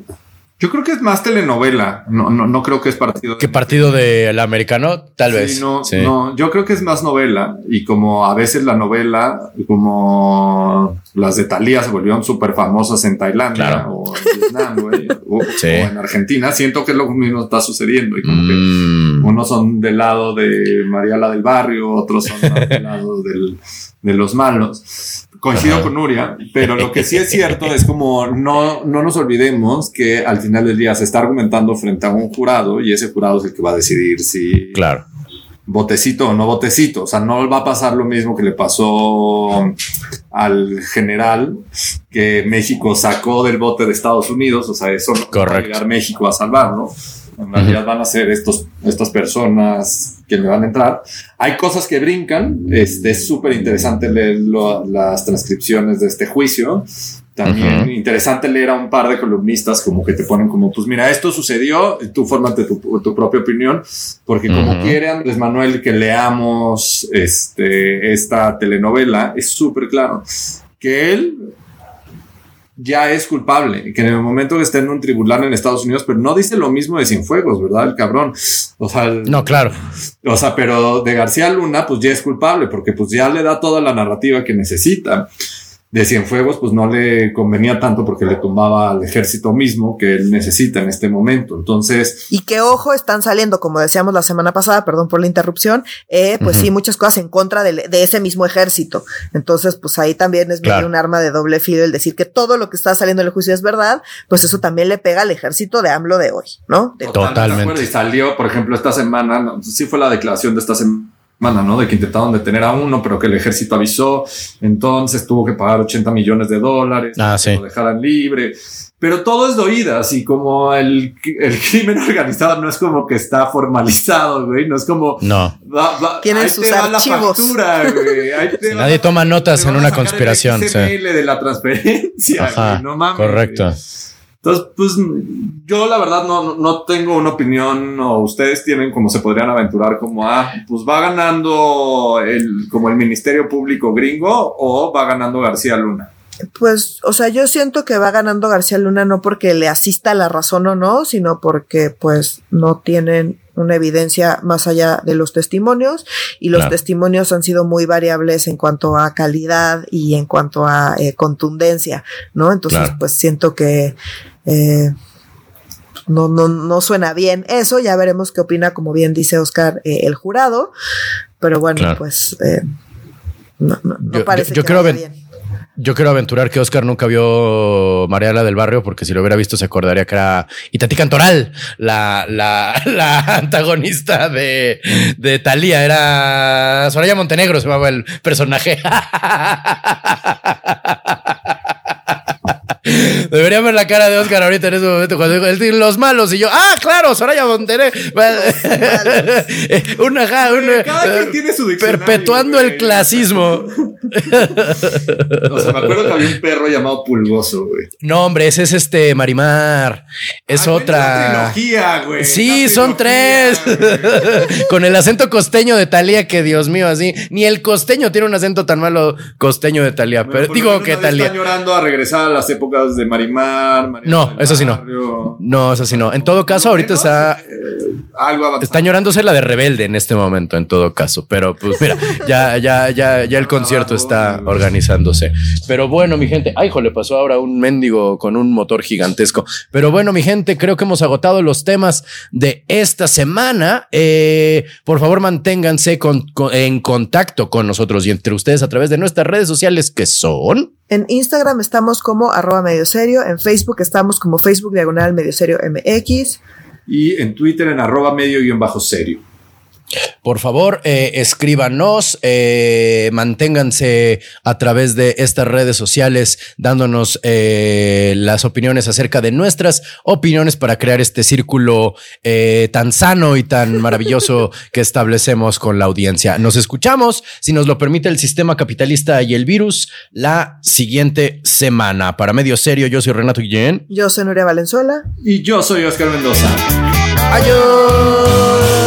Yo creo que es más telenovela. No, no, no creo que es partido. ¿Qué partido del americano? Tal Sí, vez. no, Sí. no, yo creo que es más novela. Y como a veces la novela, como las de Thalía se volvieron súper famosas en Tailandia Claro. o en Vietnam, güey, o, Sí. o en Argentina, siento que lo mismo está sucediendo. Y como que Mm. Unos son del lado de Mariala del Barrio, otros son del lado del, de los malos. Coincido con Nuria, pero lo que sí es cierto es como no, no nos olvidemos que al final del día se está argumentando frente a un jurado y ese jurado es el que va a decidir si Claro. botecito o no botecito. O sea, no va a pasar lo mismo que le pasó al general que México sacó del bote de Estados Unidos. O sea, eso no va a llegar México a salvarlo. En realidad van a ser estos, estas personas que le van a entrar. Hay cosas que brincan. Este es súper interesante leer lo- las transcripciones de este juicio. También interesante leer a un par de columnistas como que te ponen como, pues mira, esto sucedió, tú fórmate tu, tu propia opinión, porque como quiere Andrés Manuel que leamos este, esta telenovela, es súper claro que él ya es culpable que en el momento que está en un tribunal en Estados Unidos, pero no dice lo mismo de Cienfuegos, ¿verdad? El cabrón. O sea, el- No, claro. o sea, pero de García Luna, pues ya es culpable, porque pues ya le da toda la narrativa que necesita. De Cienfuegos, pues no le convenía tanto porque le tumbaba al ejército mismo que él necesita en este momento. Entonces, Y que ojo, están saliendo, como decíamos la semana pasada, perdón por la interrupción, eh, pues sí, muchas cosas en contra del- de, ese mismo ejército. Entonces, pues ahí también es medio Claro. un arma de doble filo el decir que todo lo que está saliendo en el juicio es verdad, pues eso también le pega al ejército de AMLO de hoy, ¿no? De- Totalmente. de. Y salió, por ejemplo, esta semana, no, sí fue la declaración de esta semana, ¿no? De que intentaron detener a uno, pero que el ejército avisó. Entonces tuvo que pagar 80 millones de dólares. Ah, para sí. que Lo dejaran libre. Pero todo es de oídas y como el, el crimen organizado no es como que está formalizado, güey. No es como No. Va, va, Tienen ahí sus te va la archivos. factura, güey. Ahí te va- Nadie toma notas en una el conspiración. sí. XML de la transferencia, Ajá. güey, no mames. Correcto. güey. Entonces, pues yo la verdad no, no tengo una opinión o ustedes tienen como se podrían aventurar como, ah, pues va ganando el, como el Ministerio Público gringo o va ganando García Luna. Pues, o sea, yo siento que va ganando García Luna no porque le asista la razón o no, sino porque pues no tienen una evidencia más allá de los testimonios y los Claro. testimonios han sido muy variables en cuanto a calidad y en cuanto a eh, contundencia, ¿no? Entonces, Claro. pues siento que eh, no, no, no suena bien eso, ya veremos qué opina, como bien dice Oscar, eh, el jurado, pero bueno, Claro. pues eh, no, no- no Yo- parece yo- yo que quiero vaya ver- bien. Yo quiero aventurar que Oscar nunca vio Mariela del Barrio, porque si lo hubiera visto se acordaría que era Itatí Cantoral, la, la, la antagonista de, de Talía. Era Soraya Montenegro, se llamaba el personaje. Debería ver la cara de Oscar ahorita en ese momento cuando dijo, "Él dice, los malos y yo, ah, claro, Soraya Montenegro. una, ajá, una- Cada quien tiene su perpetuando el clasismo. O sea, me acuerdo que había un perro llamado Pulgoso, güey. No, hombre, ese es este Marimar. Es otra. trilogía, güey. Sí, son tres. güey. Con el acento costeño de Talía, que Dios mío, así. Ni el costeño tiene un acento tan malo costeño de Talía. Bueno, Pero digo que Talía. Está llorando a regresar a las épocas de Marimar. No, eso sí no. No, eso sí no. En todo caso, ahorita está. eh, algo. Está llorándose la de rebelde en este momento, en todo caso. Pero pues mira, ya, ya, ya, ya el concierto está organizándose. Pero bueno, mi gente, ay, le pasó ahora un mendigo con un motor gigantesco. Pero bueno, mi gente, creo que hemos agotado los temas de esta semana. Eh, por favor, manténganse con- con- en contacto con nosotros y entre ustedes a través de nuestras redes sociales que son. En Instagram estamos como arroba medio serio, en Facebook estamos como Facebook diagonal medio serio MX. Y en Twitter en arroba medio guion bajo serio. Por favor, eh, escríbanos, eh, manténganse a través de estas redes sociales dándonos eh, las opiniones acerca de nuestras opiniones para crear este círculo eh, tan sano y tan maravilloso que establecemos con la audiencia. Nos escuchamos, si nos lo permite el sistema capitalista y el virus, la siguiente semana. Para medio serio, yo soy Renato Guillén. Yo soy Nuria Valenzuela. Y yo soy Oscar Mendoza. Adiós.